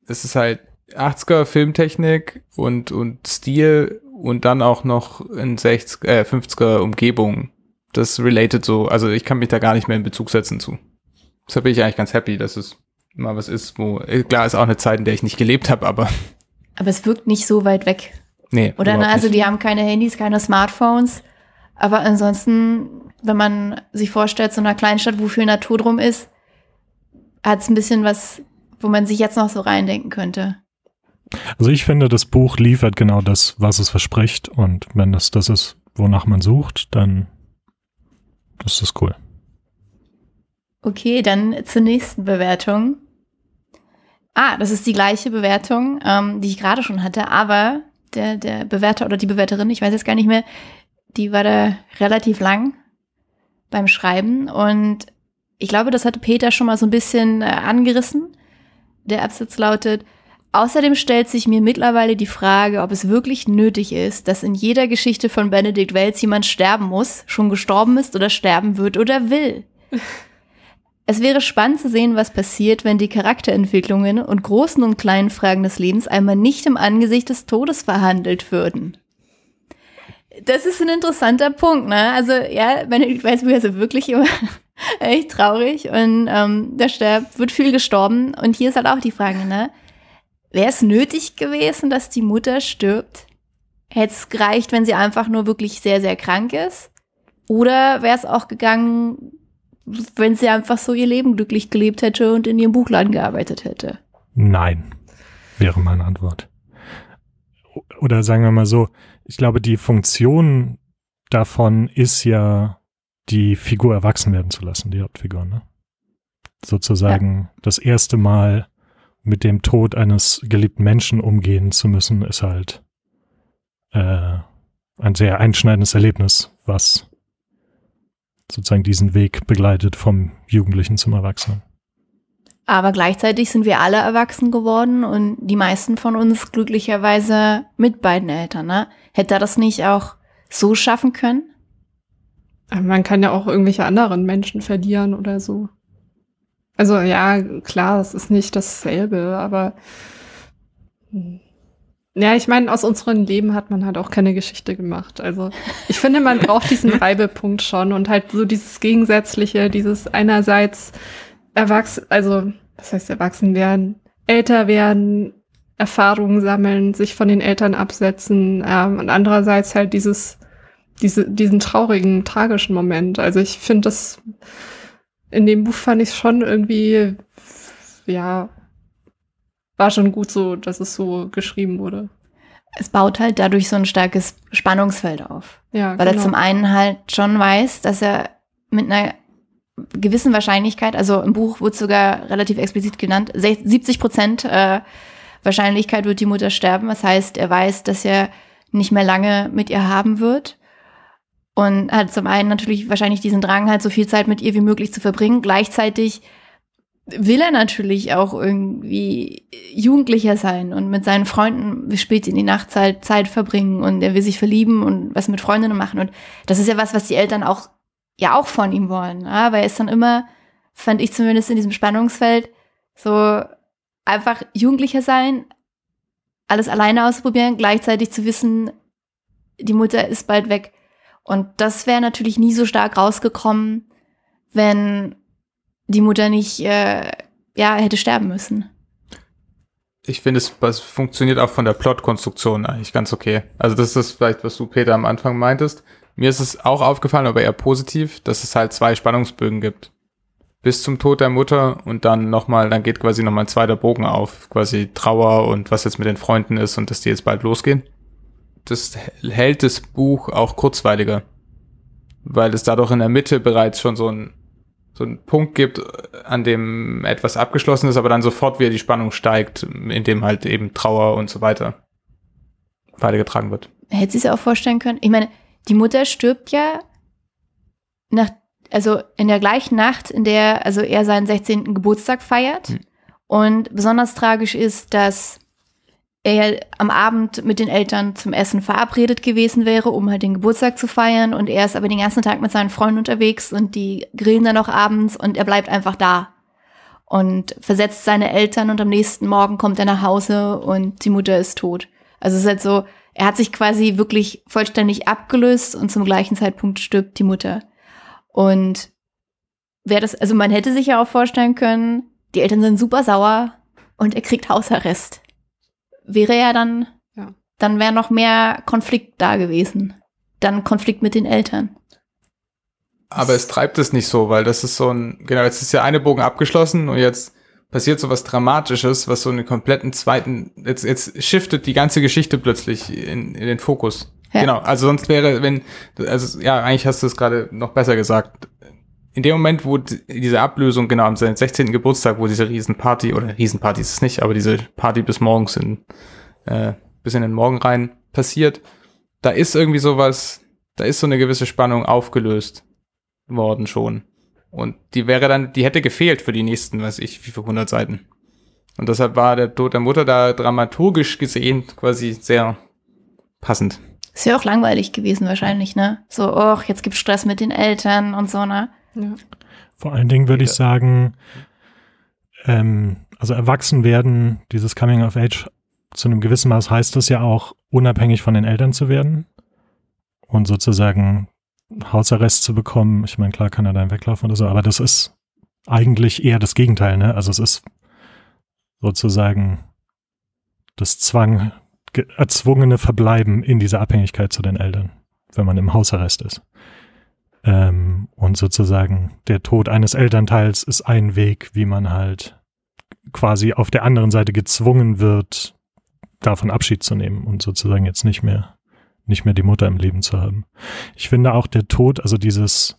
Es ist halt 80er Filmtechnik und, und Stil und dann auch noch in 60, äh, 50er Umgebung. Das related so, also ich kann mich da gar nicht mehr in Bezug setzen zu. Deshalb bin ich eigentlich ganz happy, dass es mal was ist, wo, äh, klar ist auch eine Zeit, in der ich nicht gelebt habe, aber Aber es wirkt nicht so weit weg. nee. Oder überhaupt ne, also nicht. die haben keine Handys, keine Smartphones. Aber ansonsten, wenn man sich vorstellt, so einer Kleinstadt, wo viel Natur drum ist, hat es ein bisschen was, wo man sich jetzt noch so reindenken könnte. Also ich finde, das Buch liefert genau das, was es verspricht. Und wenn das das ist, wonach man sucht, dann ist das cool. Okay, dann zur nächsten Bewertung. Ah, das ist die gleiche Bewertung, ähm, die ich gerade schon hatte, aber der, der Bewerter oder die Bewerterin, ich weiß jetzt gar nicht mehr, die war da relativ lang beim Schreiben und ich glaube, das hatte Peter schon mal so ein bisschen äh, angerissen. Der Absatz lautet, Außerdem stellt sich mir mittlerweile die Frage, ob es wirklich nötig ist, dass in jeder Geschichte von Benedict Wells jemand sterben muss, schon gestorben ist oder sterben wird oder will. Es wäre spannend zu sehen, was passiert, wenn die Charakterentwicklungen und großen und kleinen Fragen des Lebens einmal nicht im Angesicht des Todes verhandelt würden. Das ist ein interessanter Punkt, ne? Also, ja, Benedict Wells Bücher sind wirklich immer echt traurig und ähm, da stirbt, wird viel gestorben. Und hier ist halt auch die Frage, ne? Wäre es nötig gewesen, dass die Mutter stirbt? Hätte es gereicht, wenn sie einfach nur wirklich sehr, sehr krank ist? Oder wäre es auch gegangen, wenn sie einfach so ihr Leben glücklich gelebt hätte und in ihrem Buchladen gearbeitet hätte? Nein, wäre meine Antwort. Oder sagen wir mal so, ich glaube, die Funktion davon ist ja, die Figur erwachsen werden zu lassen, die Hauptfigur, ne? Sozusagen ja. das erste Mal mit dem Tod eines geliebten Menschen umgehen zu müssen, ist halt äh, ein sehr einschneidendes Erlebnis, was sozusagen diesen Weg begleitet vom Jugendlichen zum Erwachsenen. Aber gleichzeitig sind wir alle erwachsen geworden und die meisten von uns glücklicherweise mit beiden Eltern. Ne? Hätte er das nicht auch so schaffen können? Man kann ja auch irgendwelche anderen Menschen verlieren oder so. Also ja, klar, es ist nicht dasselbe, aber ja, ich meine, aus unserem Leben hat man halt auch keine Geschichte gemacht. Also ich finde, man braucht diesen Reibepunkt schon und halt so dieses Gegensätzliche, dieses einerseits erwachsen, also was heißt erwachsen werden, älter werden, Erfahrungen sammeln, sich von den Eltern absetzen ähm, und andererseits halt dieses, diese, diesen traurigen, tragischen Moment. Also ich finde das in dem Buch fand ich schon irgendwie, ja, war schon gut so, dass es so geschrieben wurde. Es baut halt dadurch so ein starkes Spannungsfeld auf. Ja, weil genau. er zum einen halt schon weiß, dass er mit einer gewissen Wahrscheinlichkeit, also im Buch wird sogar relativ explizit genannt, 70 Prozent äh, Wahrscheinlichkeit wird die Mutter sterben. Das heißt, er weiß, dass er nicht mehr lange mit ihr haben wird. Und hat zum einen natürlich wahrscheinlich diesen Drang, halt so viel Zeit mit ihr wie möglich zu verbringen. Gleichzeitig will er natürlich auch irgendwie Jugendlicher sein und mit seinen Freunden spät in die Nachtzeit Zeit verbringen und er will sich verlieben und was mit Freundinnen machen. Und das ist ja was, was die Eltern auch, ja auch von ihm wollen. Aber er ist dann immer, fand ich zumindest in diesem Spannungsfeld, so einfach Jugendlicher sein, alles alleine ausprobieren, gleichzeitig zu wissen, die Mutter ist bald weg. Und das wäre natürlich nie so stark rausgekommen, wenn die Mutter nicht äh, ja, hätte sterben müssen. Ich finde, es funktioniert auch von der Plotkonstruktion eigentlich ganz okay. Also das ist vielleicht, was du, Peter, am Anfang meintest. Mir ist es auch aufgefallen, aber eher positiv, dass es halt zwei Spannungsbögen gibt. Bis zum Tod der Mutter und dann nochmal, dann geht quasi nochmal ein zweiter Bogen auf. Quasi Trauer und was jetzt mit den Freunden ist und dass die jetzt bald losgehen das hält das Buch auch kurzweiliger, weil es dadurch in der Mitte bereits schon so ein so einen Punkt gibt, an dem etwas abgeschlossen ist, aber dann sofort wieder die Spannung steigt, in dem halt eben Trauer und so weiter weitergetragen wird. Hätte sie es auch vorstellen können? Ich meine, die Mutter stirbt ja nach, also in der gleichen Nacht, in der also er seinen 16. Geburtstag feiert. Hm. Und besonders tragisch ist, dass er am Abend mit den Eltern zum Essen verabredet gewesen wäre, um halt den Geburtstag zu feiern. Und er ist aber den ganzen Tag mit seinen Freunden unterwegs und die grillen dann auch abends und er bleibt einfach da und versetzt seine Eltern und am nächsten Morgen kommt er nach Hause und die Mutter ist tot. Also es ist halt so, er hat sich quasi wirklich vollständig abgelöst und zum gleichen Zeitpunkt stirbt die Mutter. Und wer das, also man hätte sich ja auch vorstellen können, die Eltern sind super sauer und er kriegt Hausarrest wäre ja dann, ja. dann wäre noch mehr Konflikt da gewesen. Dann Konflikt mit den Eltern. Aber es treibt es nicht so, weil das ist so ein, genau, jetzt ist ja eine Bogen abgeschlossen und jetzt passiert so was Dramatisches, was so einen kompletten zweiten, jetzt, jetzt shiftet die ganze Geschichte plötzlich in, in den Fokus. Ja. Genau, also sonst wäre, wenn, also ja, eigentlich hast du es gerade noch besser gesagt. In dem Moment, wo diese Ablösung, genau, am 16. Geburtstag, wo diese Riesenparty, oder Riesenparty ist es nicht, aber diese Party bis morgens in, äh, bis in den Morgen rein passiert, da ist irgendwie sowas, da ist so eine gewisse Spannung aufgelöst worden schon. Und die wäre dann, die hätte gefehlt für die nächsten, weiß ich, wie viele hundert Seiten. Und deshalb war der Tod der Mutter da dramaturgisch gesehen quasi sehr passend. Ist ja auch langweilig gewesen wahrscheinlich, ne? So, och, jetzt gibt's Stress mit den Eltern und so, ne? Ja. Vor allen Dingen würde ich sagen, ähm, also erwachsen werden, dieses Coming of Age zu einem gewissen Maß heißt es ja auch, unabhängig von den Eltern zu werden und sozusagen Hausarrest zu bekommen. Ich meine, klar kann er dann weglaufen oder so, aber das ist eigentlich eher das Gegenteil, ne? Also es ist sozusagen das Zwang, ge- erzwungene Verbleiben in dieser Abhängigkeit zu den Eltern, wenn man im Hausarrest ist. Ähm, und sozusagen der Tod eines Elternteils ist ein Weg, wie man halt quasi auf der anderen Seite gezwungen wird, davon Abschied zu nehmen und sozusagen jetzt nicht mehr, nicht mehr die Mutter im Leben zu haben. Ich finde auch der Tod, also dieses,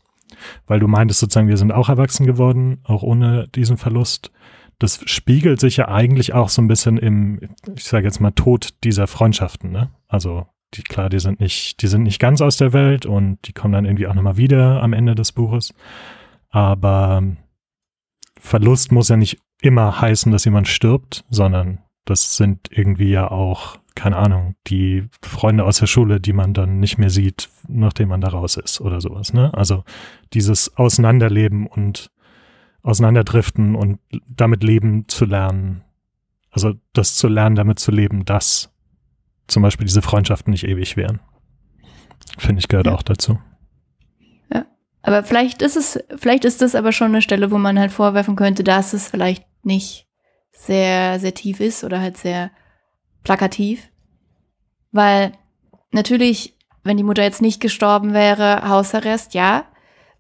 weil du meintest sozusagen, wir sind auch erwachsen geworden, auch ohne diesen Verlust. Das spiegelt sich ja eigentlich auch so ein bisschen im, ich sage jetzt mal, Tod dieser Freundschaften, ne? Also die, klar, die sind nicht, die sind nicht ganz aus der Welt und die kommen dann irgendwie auch nochmal wieder am Ende des Buches. Aber Verlust muss ja nicht immer heißen, dass jemand stirbt, sondern das sind irgendwie ja auch, keine Ahnung, die Freunde aus der Schule, die man dann nicht mehr sieht, nachdem man da raus ist oder sowas, ne? Also dieses Auseinanderleben und Auseinanderdriften und damit leben zu lernen. Also das zu lernen, damit zu leben, dass zum Beispiel diese Freundschaften nicht ewig wären. Finde ich gehört Ja. auch dazu. Aber vielleicht ist es, vielleicht ist das aber schon eine Stelle, wo man halt vorwerfen könnte, dass es vielleicht nicht sehr, sehr tief ist oder halt sehr plakativ. Weil natürlich, wenn die Mutter jetzt nicht gestorben wäre, Hausarrest, ja,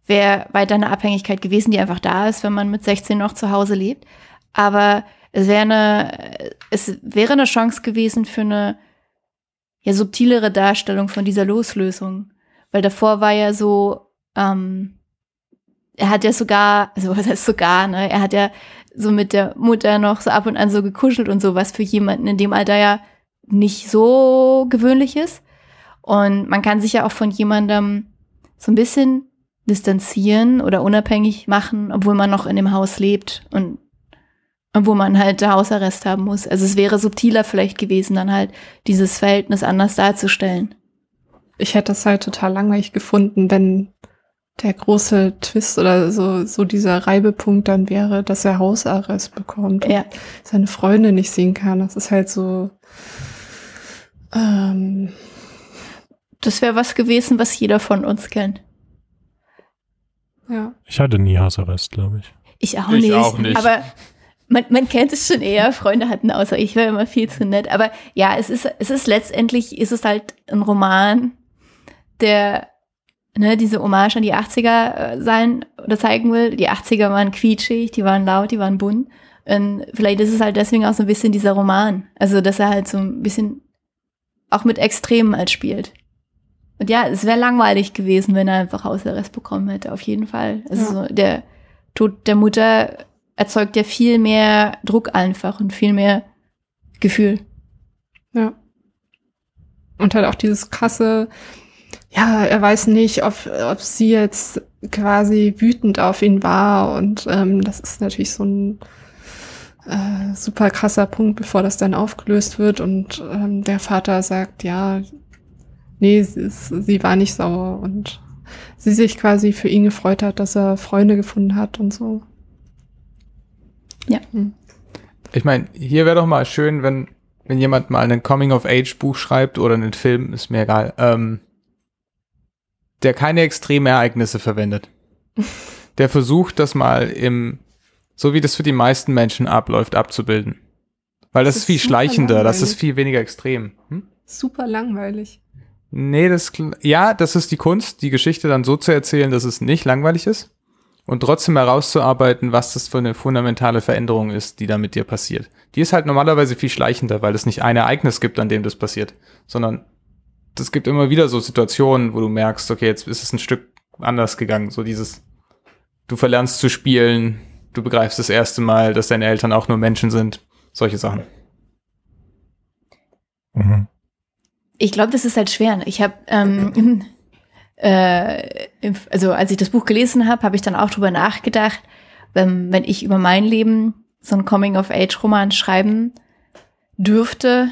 wäre weiter eine Abhängigkeit gewesen, die einfach da ist, wenn man mit 16 noch zu Hause lebt. Aber es wäre eine, es wäre eine Chance gewesen für eine ja, subtilere Darstellung von dieser Loslösung. Weil davor war ja so, ähm, er hat ja sogar, also was heißt sogar, ne? Er hat ja so mit der Mutter noch so ab und an so gekuschelt und so, was für jemanden in dem Alter ja nicht so gewöhnlich ist. Und man kann sich ja auch von jemandem so ein bisschen distanzieren oder unabhängig machen, obwohl man noch in dem Haus lebt und obwohl man halt Hausarrest haben muss. Also es wäre subtiler vielleicht gewesen, dann halt dieses Verhältnis anders darzustellen. Ich hätte es halt total langweilig gefunden, wenn der große Twist oder so, so dieser Reibepunkt dann wäre, dass er Hausarrest bekommt und Ja. seine Freunde nicht sehen kann. Das ist halt so. Ähm, Das wäre was gewesen, was jeder von uns kennt. ja. Ich hatte nie Hausarrest, glaube ich. Ich auch Ich nicht. auch nicht. Aber man, man kennt es schon eher. Freunde hatten außer ich war immer viel zu nett. Aber ja, es ist, es ist letztendlich, ist es halt ein Roman, der ne, diese Hommage an die 80er äh, sein oder zeigen will. Die 80er waren quietschig, die waren laut, die waren bunt. Und vielleicht ist es halt deswegen auch so ein bisschen dieser Roman. Also, dass er halt so ein bisschen auch mit Extremen halt spielt. Und ja, es wäre langweilig gewesen, wenn er einfach Hausarrest bekommen hätte, auf jeden Fall. Also Ja. so der Tod der Mutter erzeugt ja viel mehr Druck einfach und viel mehr Gefühl. Ja. Und halt auch dieses krasse, ja, er weiß nicht, ob, ob sie jetzt quasi wütend auf ihn war. Und ähm, das ist natürlich so ein äh, super krasser Punkt, bevor das dann aufgelöst wird. Und ähm, der Vater sagt, ja, nee, sie, ist, sie war nicht sauer. Und sie sich quasi für ihn gefreut hat, dass er Freunde gefunden hat und so. Ich meine, hier wäre doch mal schön, wenn, wenn jemand mal ein Coming-of-Age-Buch schreibt oder einen Film, ist mir egal, ähm, der keine Extremereignisse verwendet. der versucht, das mal im, so wie das für die meisten Menschen abläuft, abzubilden. Weil das, Das ist viel schleichender, das ist langweilig. viel weniger extrem. Hm? Super langweilig. Nee, das, ja, das ist die Kunst, die Geschichte dann so zu erzählen, dass es nicht langweilig ist und trotzdem herauszuarbeiten, was das für eine fundamentale Veränderung ist, die da mit dir passiert. Die ist halt normalerweise viel schleichender, weil es nicht ein Ereignis gibt, an dem das passiert, sondern es gibt immer wieder so Situationen, wo du merkst, okay, jetzt ist es ein Stück anders gegangen, so dieses, du verlernst zu spielen, du begreifst das erste Mal, dass deine Eltern auch nur Menschen sind, solche Sachen. Mhm. Ich glaube, das ist halt schwer. Ich habe, ähm, äh, also als ich das Buch gelesen habe, habe ich dann auch drüber nachgedacht, wenn, wenn ich über mein Leben so einen Coming-of-Age-Roman schreiben dürfte,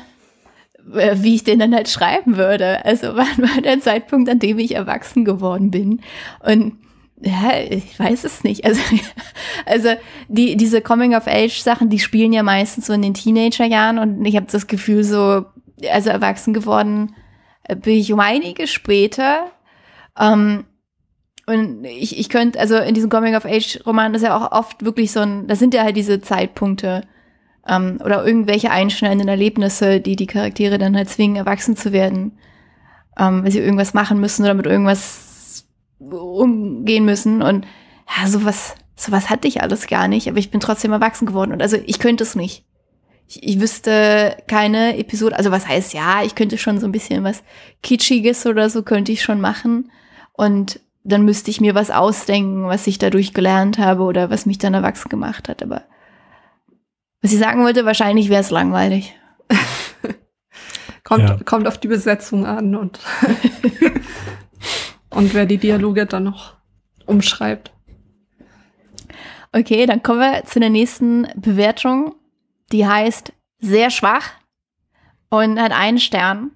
äh, wie ich den dann halt schreiben würde. Also wann war der Zeitpunkt, an dem ich erwachsen geworden bin? Und ja, ich weiß es nicht. Also, also die, diese Coming-of-Age-Sachen, die spielen ja meistens so in den Teenagerjahren und ich habe das Gefühl, so, also erwachsen geworden äh, bin ich um einige später. Ähm, und ich, ich könnte, also in diesem Coming-of-Age-Roman ist ja auch oft wirklich so ein, da sind ja halt diese Zeitpunkte ähm, oder irgendwelche einschneidenden Erlebnisse, die die Charaktere dann halt zwingen, erwachsen zu werden, ähm, weil sie irgendwas machen müssen oder mit irgendwas umgehen müssen. Und ja, sowas, sowas hatte ich alles gar nicht, aber ich bin trotzdem erwachsen geworden. Und also ich könnte es nicht. Ich, ich wüsste keine Episode, also was heißt ja, ich könnte schon so ein bisschen was Kitschiges oder so könnte ich schon machen. Und dann müsste ich mir was ausdenken, was ich dadurch gelernt habe oder was mich dann erwachsen gemacht hat. Aber was ich sagen wollte, wahrscheinlich wäre es langweilig. kommt, ja. kommt auf die Besetzung an und, und wer die Dialoge dann noch umschreibt. Okay, dann kommen wir zu der nächsten Bewertung. Die heißt sehr schwach und hat einen Stern.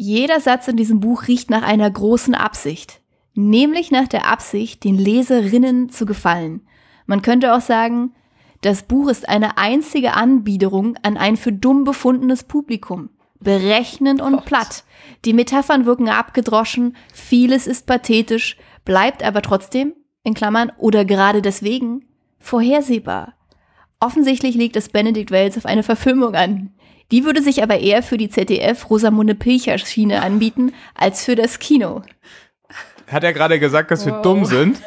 Jeder Satz in diesem Buch riecht nach einer großen Absicht, nämlich nach der Absicht, den Leserinnen zu gefallen. Man könnte auch sagen, das Buch ist eine einzige Anbiederung an ein für dumm befundenes Publikum. Berechnend und Gott. platt. Die Metaphern wirken abgedroschen, vieles ist pathetisch, bleibt aber trotzdem, in Klammern, oder gerade deswegen, vorhersehbar. Offensichtlich legt es Benedikt Wells auf eine Verfilmung an. Die würde sich aber eher für die ZDF Rosamunde Pilcher Schiene anbieten als für das Kino. Hat er gerade gesagt, dass wow. wir dumm sind?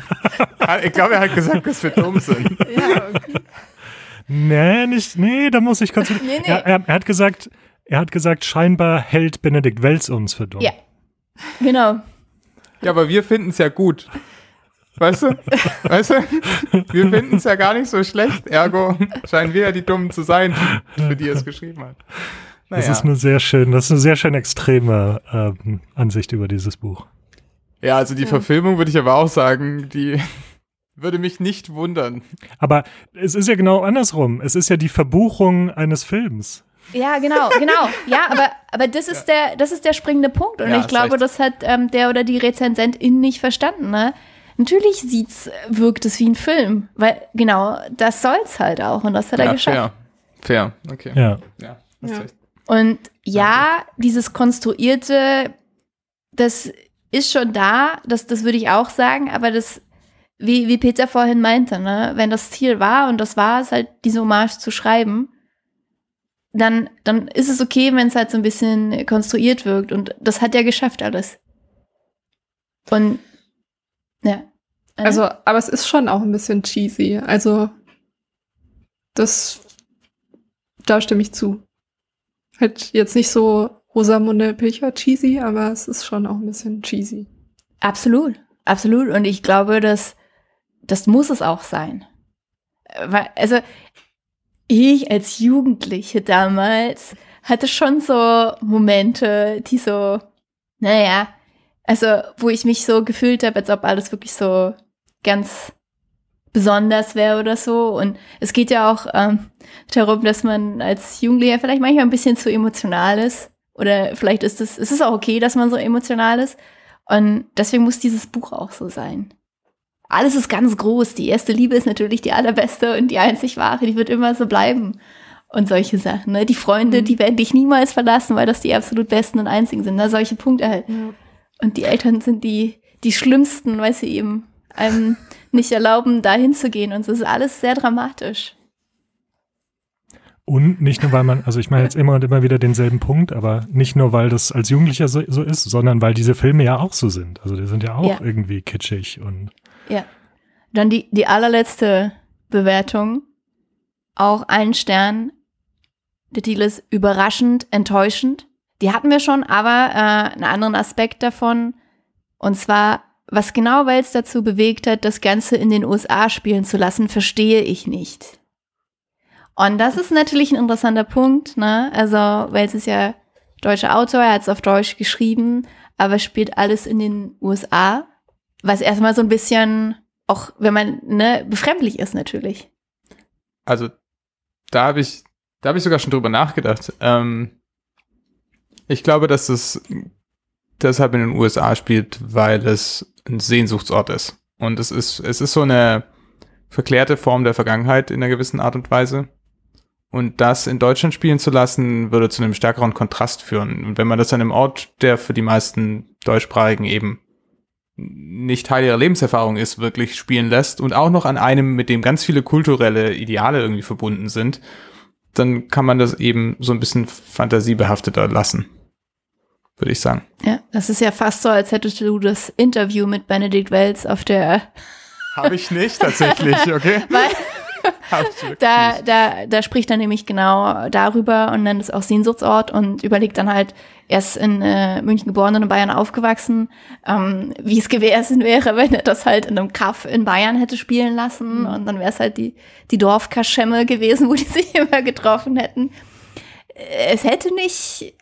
ich glaube, er hat gesagt, dass wir dumm sind. Ja, okay. Nee, nicht, nee, da muss ich kurz. Nee, nee. Er, er, er, hat gesagt, er hat gesagt, scheinbar hält Benedikt Wells uns für dumm. Ja. Genau. Ja, aber wir finden es ja gut. Weißt du? Weißt du? Wir finden es ja gar nicht so schlecht, ergo scheinen wir ja die Dummen zu sein, für die er es geschrieben hat. Naja. Das ist eine sehr schön, das ist eine sehr schön extreme ähm, Ansicht über dieses Buch. Ja, also die. Verfilmung würde ich aber auch sagen, die würde mich nicht wundern. Aber es ist ja genau andersrum. Es ist ja die Verbuchung eines Films. Ja, genau, genau. Ja, aber, aber das ist ja. der, das ist der springende Punkt. Und ja, ich glaube, das hat ähm, der oder die Rezensentin nicht verstanden. Ne? Natürlich sieht's, wirkt es wie ein Film, weil genau das soll's halt auch und das hat ja, er geschafft. Fair, fair, okay. Ja. ja, ja. Und ja, dieses konstruierte, das ist schon da, das, das würde ich auch sagen, aber das, wie, wie Peter vorhin meinte, ne, wenn das Ziel war und das war es halt, diese Hommage zu schreiben, dann, dann ist es okay, wenn es halt so ein bisschen konstruiert wirkt und das hat er geschafft alles. Und ja. Also, aber es ist schon auch ein bisschen cheesy. Also, das, da stimme ich zu. Halt jetzt nicht so Rosamunde Pilcher cheesy, aber es ist schon auch ein bisschen cheesy. Absolut, absolut. Und ich glaube, dass das muss es auch sein. Weil, also, ich als Jugendliche damals hatte schon so Momente, die so, naja, also, wo ich mich so gefühlt habe, als ob alles wirklich so ganz besonders wäre oder so. Und es geht ja auch ähm, darum, dass man als Jugendlicher vielleicht manchmal ein bisschen zu emotional ist. Oder vielleicht ist es, es ist auch okay, dass man so emotional ist. Und deswegen muss dieses Buch auch so sein. Alles ist ganz groß. Die erste Liebe ist natürlich die allerbeste und die einzig wahre, die wird immer so bleiben. Und solche Sachen. Ne? Die Freunde, mhm. die werden dich niemals verlassen, weil das die absolut besten und einzigen sind. Ne? Solche Punkte halt. Ja. Und die Eltern sind die, die schlimmsten, weil sie eben einem nicht erlauben, da hinzugehen. Und es ist alles sehr dramatisch. Und nicht nur, weil man, also ich meine jetzt immer und immer wieder denselben Punkt, aber nicht nur, weil das als Jugendlicher so, so ist, sondern weil diese Filme ja auch so sind. Also die sind ja auch ja. irgendwie kitschig und. Ja. Dann die, die allerletzte Bewertung. Auch ein Stern. Der Titel ist überraschend, enttäuschend. Die hatten wir schon, aber äh, einen anderen Aspekt davon. Und zwar, was genau Wells dazu bewegt hat, das Ganze in den USA spielen zu lassen, verstehe ich nicht. Und das ist natürlich ein interessanter Punkt. Ne? Also Wells ist ja deutscher Autor, er hat es auf Deutsch geschrieben, aber spielt alles in den USA. Was erstmal so ein bisschen auch wenn man ne, befremdlich ist natürlich. Also da habe ich, da habe ich sogar schon drüber nachgedacht. Ähm, ich glaube, dass es deshalb in den USA spielt, weil es ein Sehnsuchtsort ist. Und es ist, es ist so eine verklärte Form der Vergangenheit in einer gewissen Art und Weise. Und das in Deutschland spielen zu lassen, würde zu einem stärkeren Kontrast führen. Und wenn man das an einem Ort, der für die meisten Deutschsprachigen eben nicht Teil ihrer Lebenserfahrung ist, wirklich spielen lässt und auch noch an einem, mit dem ganz viele kulturelle Ideale irgendwie verbunden sind, dann kann man das eben so ein bisschen fantasiebehafteter lassen, würde ich sagen. Ja, das ist ja fast so, als hättest du das Interview mit Benedikt Wells auf der Habe ich nicht tatsächlich, okay? Weil da, da, da spricht er nämlich genau darüber und nennt es auch Sehnsuchtsort und überlegt dann halt, er ist in äh, München geboren und in Bayern aufgewachsen, ähm, wie es gewesen wäre, wenn er das halt in einem Kaff in Bayern hätte spielen lassen mhm. und dann wäre es halt die, die Dorfkaschemme gewesen, wo die sich immer getroffen hätten. Es hätte nicht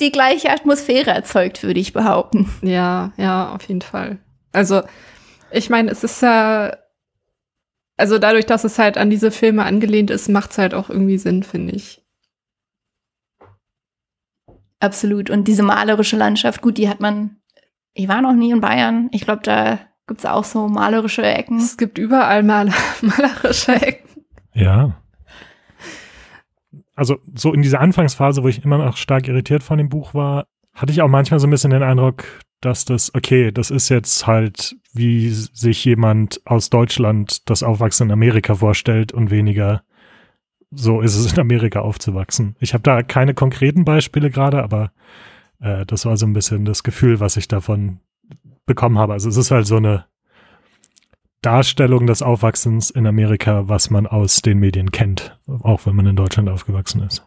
die gleiche Atmosphäre erzeugt, würde ich behaupten. Ja, ja, auf jeden Fall. Also, ich meine, es ist ja also dadurch, dass es halt an diese Filme angelehnt ist, macht es halt auch irgendwie Sinn, finde ich. Absolut. Und diese malerische Landschaft, gut, die hat man. Ich war noch nie in Bayern. Ich glaube, da gibt es auch so malerische Ecken. Es gibt überall mal malerische Ecken. Ja. Also so in dieser Anfangsphase, wo ich immer noch stark irritiert von dem Buch war, hatte ich auch manchmal so ein bisschen den Eindruck, dass das, okay, das ist jetzt halt, wie sich jemand aus Deutschland das Aufwachsen in Amerika vorstellt und weniger so ist es in Amerika aufzuwachsen. Ich habe da keine konkreten Beispiele gerade, aber äh, das war so ein bisschen das Gefühl, was ich davon bekommen habe. Also es ist halt so eine Darstellung des Aufwachsens in Amerika, was man aus den Medien kennt, auch wenn man in Deutschland aufgewachsen ist.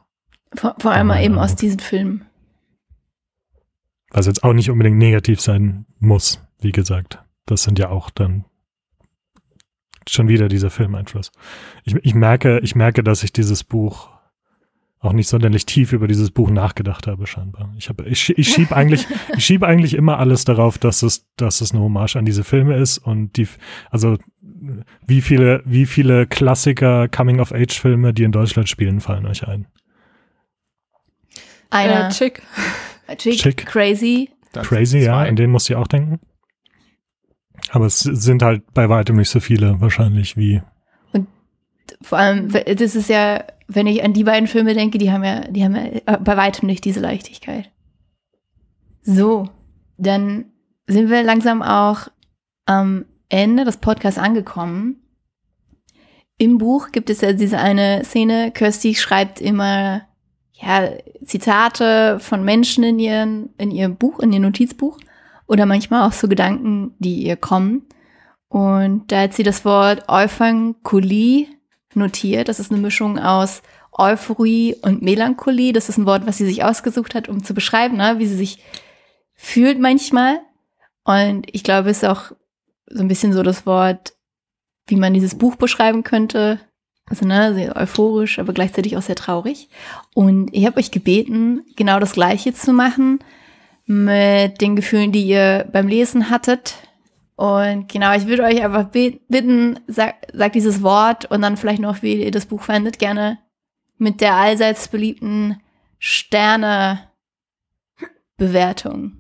Vor, vor allem eben aus diesen Filmen. Was jetzt auch nicht unbedingt negativ sein muss, wie gesagt. Das sind ja auch dann schon wieder dieser Filmeinfluss. Ich, ich merke, ich merke, dass ich dieses Buch auch nicht sonderlich tief über dieses Buch nachgedacht habe, scheinbar. Ich habe, ich, ich schieb eigentlich, ich schiebe eigentlich immer alles darauf, dass es, dass es eine Hommage an diese Filme ist und die, also wie viele, wie viele Klassiker Coming-of-Age-Filme, die in Deutschland spielen, fallen euch ein? Einer. Äh, Chick. Chick, Chick. Crazy. Crazy, ja, an den musst du auch denken. Aber es sind halt bei weitem nicht so viele wahrscheinlich wie. Und vor allem, das ist ja, wenn ich an die beiden Filme denke, die haben ja, die haben ja äh, bei weitem nicht diese Leichtigkeit. So, dann sind wir langsam auch am Ende des Podcasts angekommen. Im Buch gibt es ja diese eine Szene, Kirsty schreibt immer ja, Zitate von Menschen in, ihren, in ihrem Buch, in ihr Notizbuch oder manchmal auch so Gedanken, die ihr kommen. Und da hat sie das Wort Euphankolie notiert. Das ist eine Mischung aus Euphorie und Melancholie. Das ist ein Wort, was sie sich ausgesucht hat, um zu beschreiben, ne, wie sie sich fühlt manchmal. Und ich glaube, es ist auch so ein bisschen so das Wort, wie man dieses Buch beschreiben könnte. Also ne, sehr euphorisch, aber gleichzeitig auch sehr traurig. Und ich habe euch gebeten, genau das Gleiche zu machen mit den Gefühlen, die ihr beim Lesen hattet. Und genau, ich würde euch einfach bitten, sagt sag dieses Wort und dann vielleicht noch, wie ihr das Buch fandet, gerne mit der allseits beliebten Sterne-Bewertung.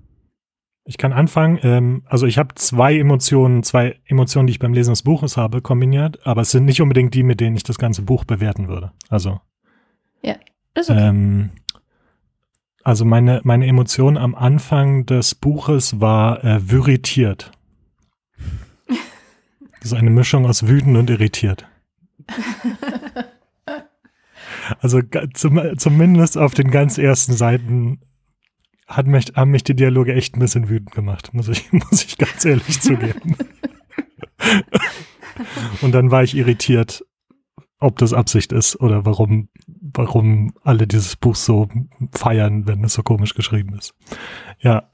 Ich kann anfangen. Ähm, also ich habe zwei Emotionen, zwei Emotionen, die ich beim Lesen des Buches habe, kombiniert, aber es sind nicht unbedingt die, mit denen ich das ganze Buch bewerten würde. Also. Ja, ist okay. Ähm, also meine, meine Emotion am Anfang des Buches war äh, viritiert. Das ist eine Mischung aus wütend und irritiert. Also zum, zumindest auf den ganz ersten Seiten hat mich, haben mich die Dialoge echt ein bisschen wütend gemacht, muss ich, muss ich ganz ehrlich zugeben. Und dann war ich irritiert, ob das Absicht ist oder warum, warum alle dieses Buch so feiern, wenn es so komisch geschrieben ist. Ja,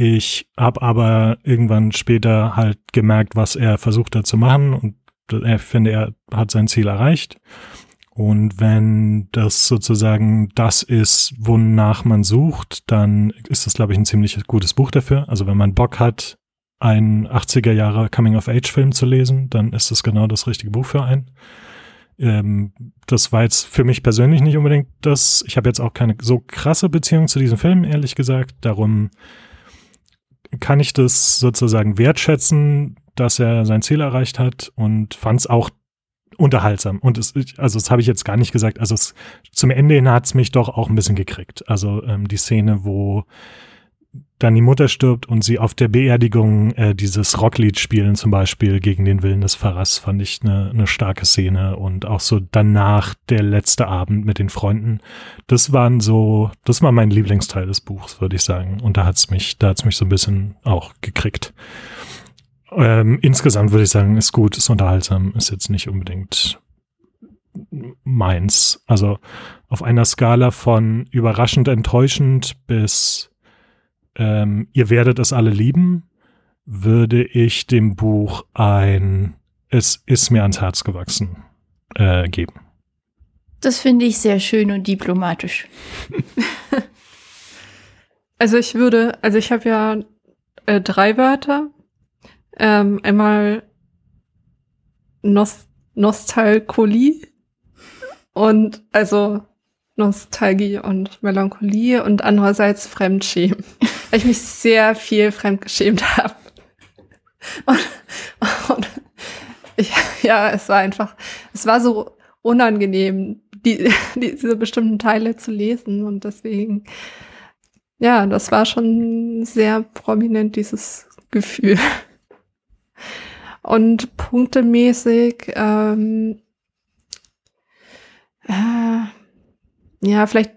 ich habe aber irgendwann später halt gemerkt, was er versucht hat zu machen und er finde, er hat sein Ziel erreicht. Und wenn das sozusagen das ist, wonach man sucht, dann ist das, glaube ich, ein ziemlich gutes Buch dafür. Also wenn man Bock hat, einen 80er Jahre Coming-of-Age-Film zu lesen, dann ist es genau das richtige Buch für einen. Ähm, das war jetzt für mich persönlich nicht unbedingt das. Ich habe jetzt auch keine so krasse Beziehung zu diesem Film, ehrlich gesagt. Darum kann ich das sozusagen wertschätzen, dass er sein Ziel erreicht hat und fand es auch unterhaltsam. Und es, also das habe ich jetzt gar nicht gesagt. Also es, zum Ende hin hat es mich doch auch ein bisschen gekriegt. Also ähm, die Szene, wo dann die Mutter stirbt und sie auf der Beerdigung äh, dieses Rocklied spielen, zum Beispiel gegen den Willen des Pfarrers, fand ich eine ne starke Szene. Und auch so danach der letzte Abend mit den Freunden. Das waren so, das war mein Lieblingsteil des Buchs, würde ich sagen. Und da hat's mich, da hat's mich so ein bisschen auch gekriegt. Ähm, insgesamt würde ich sagen, ist gut, ist unterhaltsam, ist jetzt nicht unbedingt meins. Also auf einer Skala von überraschend enttäuschend bis ähm, Ihr werdet es alle lieben, würde ich dem Buch ein Es ist mir ans Herz gewachsen äh, geben. Das finde ich sehr schön und diplomatisch. also ich würde, also ich habe ja äh, drei Wörter. Ähm, einmal Nost Nostalkolie und also Nostalgie und Melancholie und andererseits Fremdschämen weil ich mich sehr viel fremdgeschämt habe. Und, und ich, ja, es war einfach, es war so unangenehm, die, die, diese bestimmten Teile zu lesen und deswegen, ja, das war schon sehr prominent, dieses Gefühl. Und punktemäßig, ähm, äh, ja, vielleicht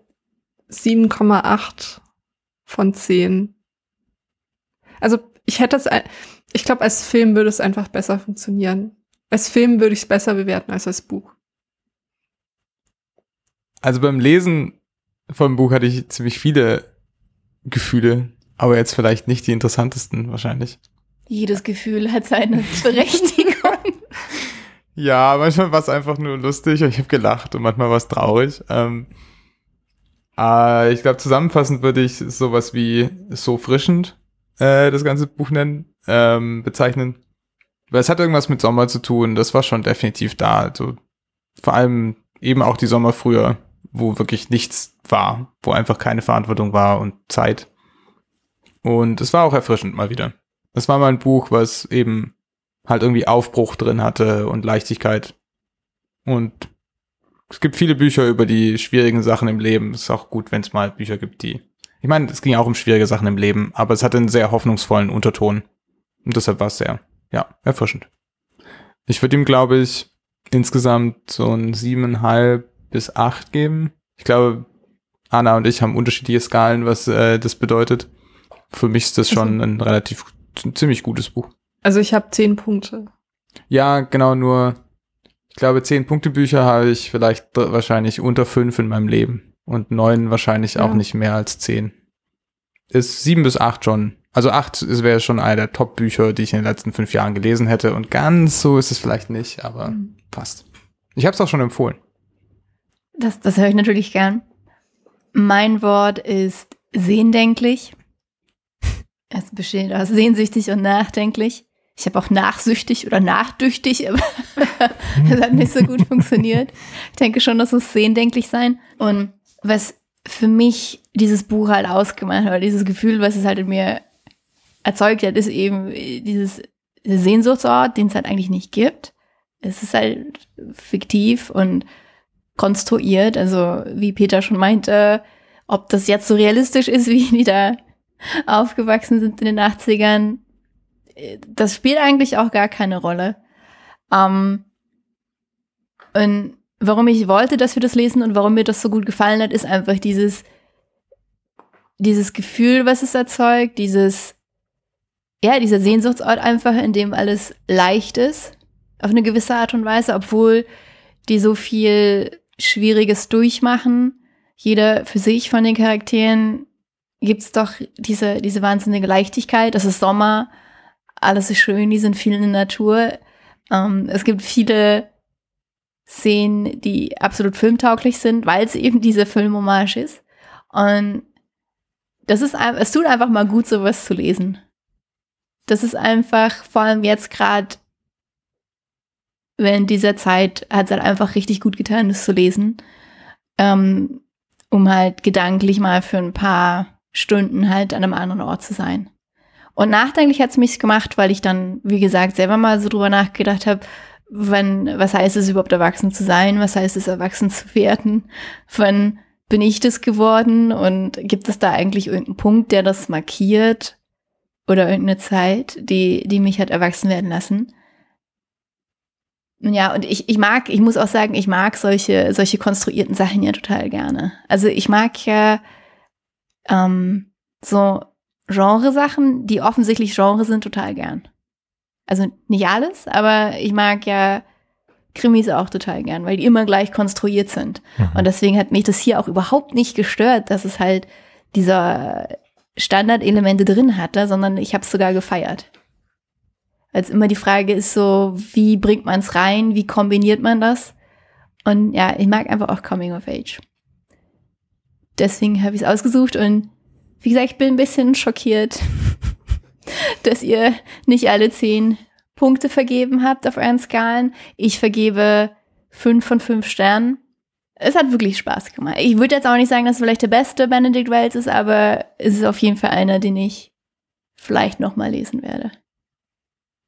7,8 von zehn. Also ich hätte es, ich glaube, als Film würde es einfach besser funktionieren. Als Film würde ich es besser bewerten als als Buch. Also beim Lesen vom Buch hatte ich ziemlich viele Gefühle, aber jetzt vielleicht nicht die interessantesten wahrscheinlich. Jedes Gefühl hat seine Berechtigung. ja, manchmal war es einfach nur lustig und ich habe gelacht und manchmal war es traurig. Ähm, äh, ich glaube, zusammenfassend würde ich sowas wie so frischend äh, das ganze Buch nennen, ähm, bezeichnen. Weil es hat irgendwas mit Sommer zu tun, das war schon definitiv da. Also vor allem eben auch die Sommer früher, wo wirklich nichts war, wo einfach keine Verantwortung war und Zeit. Und es war auch erfrischend mal wieder. Es war mal ein Buch, was eben halt irgendwie Aufbruch drin hatte und Leichtigkeit. Und es gibt viele Bücher über die schwierigen Sachen im Leben. Es ist auch gut, wenn es mal Bücher gibt, die. Ich meine, es ging auch um schwierige Sachen im Leben, aber es hatte einen sehr hoffnungsvollen Unterton. Und deshalb war es sehr, ja, erfrischend. Ich würde ihm, glaube ich, insgesamt so ein siebeneinhalb bis acht geben. Ich glaube, Anna und ich haben unterschiedliche Skalen, was äh, das bedeutet. Für mich ist das also schon ein relativ ein ziemlich gutes Buch. Also ich habe zehn Punkte. Ja, genau, nur ich glaube, zehn Punkte Bücher habe ich vielleicht wahrscheinlich unter fünf in meinem Leben und neun wahrscheinlich ja. auch nicht mehr als zehn. Ist sieben bis acht schon. Also acht wäre schon einer der Top-Bücher, die ich in den letzten fünf Jahren gelesen hätte. Und ganz so ist es vielleicht nicht, aber mhm. passt. Ich habe es auch schon empfohlen. Das, das höre ich natürlich gern. Mein Wort ist sehndenklich. Es besteht aus sehnsüchtig und nachdenklich. Ich habe auch nachsüchtig oder nachdüchtig, aber das hat nicht so gut funktioniert. Ich denke schon, das muss sehndenklich sein. Und was für mich dieses Buch halt ausgemacht hat, dieses Gefühl, was es halt in mir erzeugt hat, ist eben dieses Sehnsuchtsort, den es halt eigentlich nicht gibt. Es ist halt fiktiv und konstruiert. Also wie Peter schon meinte, ob das jetzt so realistisch ist, wie die da aufgewachsen sind in den 80ern, das spielt eigentlich auch gar keine Rolle. Ähm, und warum ich wollte, dass wir das lesen und warum mir das so gut gefallen hat, ist einfach dieses, dieses Gefühl, was es erzeugt, dieses, ja, dieser Sehnsuchtsort einfach, in dem alles leicht ist, auf eine gewisse Art und Weise, obwohl die so viel Schwieriges durchmachen. Jeder für sich von den Charakteren gibt es doch diese, diese wahnsinnige Leichtigkeit. Es ist Sommer, alles ist schön, die sind viel in der Natur. Ähm, es gibt viele Szenen, die absolut filmtauglich sind, weil es eben diese Filmhommage ist. Und das ist, es tut einfach mal gut, sowas zu lesen. Das ist einfach, vor allem jetzt gerade während dieser Zeit, hat es halt einfach richtig gut getan, das zu lesen. Ähm, um halt gedanklich mal für ein paar Stunden halt an einem anderen Ort zu sein. Und nachdenklich hat es mich gemacht, weil ich dann, wie gesagt, selber mal so drüber nachgedacht habe, wann, was heißt es überhaupt erwachsen zu sein? Was heißt es erwachsen zu werden? Wann bin ich das geworden? Und gibt es da eigentlich irgendeinen Punkt, der das markiert? Oder irgendeine Zeit, die, die mich hat erwachsen werden lassen? Ja, und ich, ich mag, ich muss auch sagen, ich mag solche, solche konstruierten Sachen ja total gerne. Also ich mag ja ähm, so Genresachen, die offensichtlich Genre sind, total gern. Also nicht alles, aber ich mag ja Krimis auch total gern, weil die immer gleich konstruiert sind. Mhm. Und deswegen hat mich das hier auch überhaupt nicht gestört, dass es halt dieser Standardelemente drin hatte, sondern ich habe es sogar gefeiert. Als immer die Frage ist so, wie bringt man es rein, wie kombiniert man das? Und ja, ich mag einfach auch Coming of Age. Deswegen habe ich es ausgesucht und wie gesagt, ich bin ein bisschen schockiert, dass ihr nicht alle zehn Punkte vergeben habt auf euren Skalen. Ich vergebe fünf von fünf Sternen. Es hat wirklich Spaß gemacht. Ich würde jetzt auch nicht sagen, dass es vielleicht der beste Benedict Wells ist, aber es ist auf jeden Fall einer, den ich vielleicht nochmal lesen werde.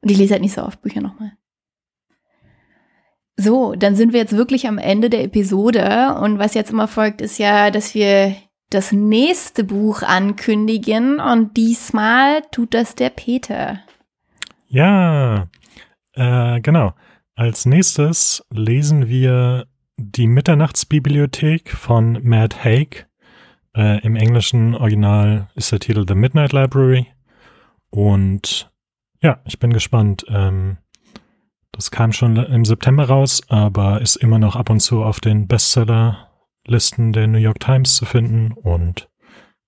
Und ich lese halt nicht so oft Bücher nochmal. So, dann sind wir jetzt wirklich am Ende der Episode. Und was jetzt immer folgt, ist ja, dass wir das nächste Buch ankündigen. Und diesmal tut das der Peter. Ja, äh, genau. Als nächstes lesen wir die Mitternachtsbibliothek von Matt Haig. Äh, Im englischen Original ist der Titel The Midnight Library. Und ja, ich bin gespannt. Ähm, das kam schon im September raus, aber ist immer noch ab und zu auf den Bestsellerlisten der New York Times zu finden und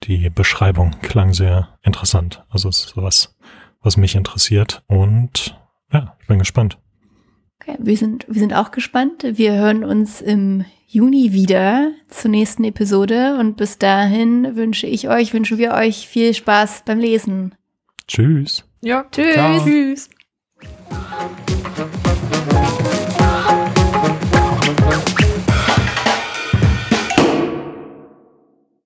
die Beschreibung klang sehr interessant. Also es ist sowas, was mich interessiert und ja, ich bin gespannt. Okay, wir sind, wir sind auch gespannt. Wir hören uns im Juni wieder zur nächsten Episode und bis dahin wünsche ich euch, wünschen wir euch viel Spaß beim Lesen. Tschüss. Ja, tschüss. Ciao. Tschüss.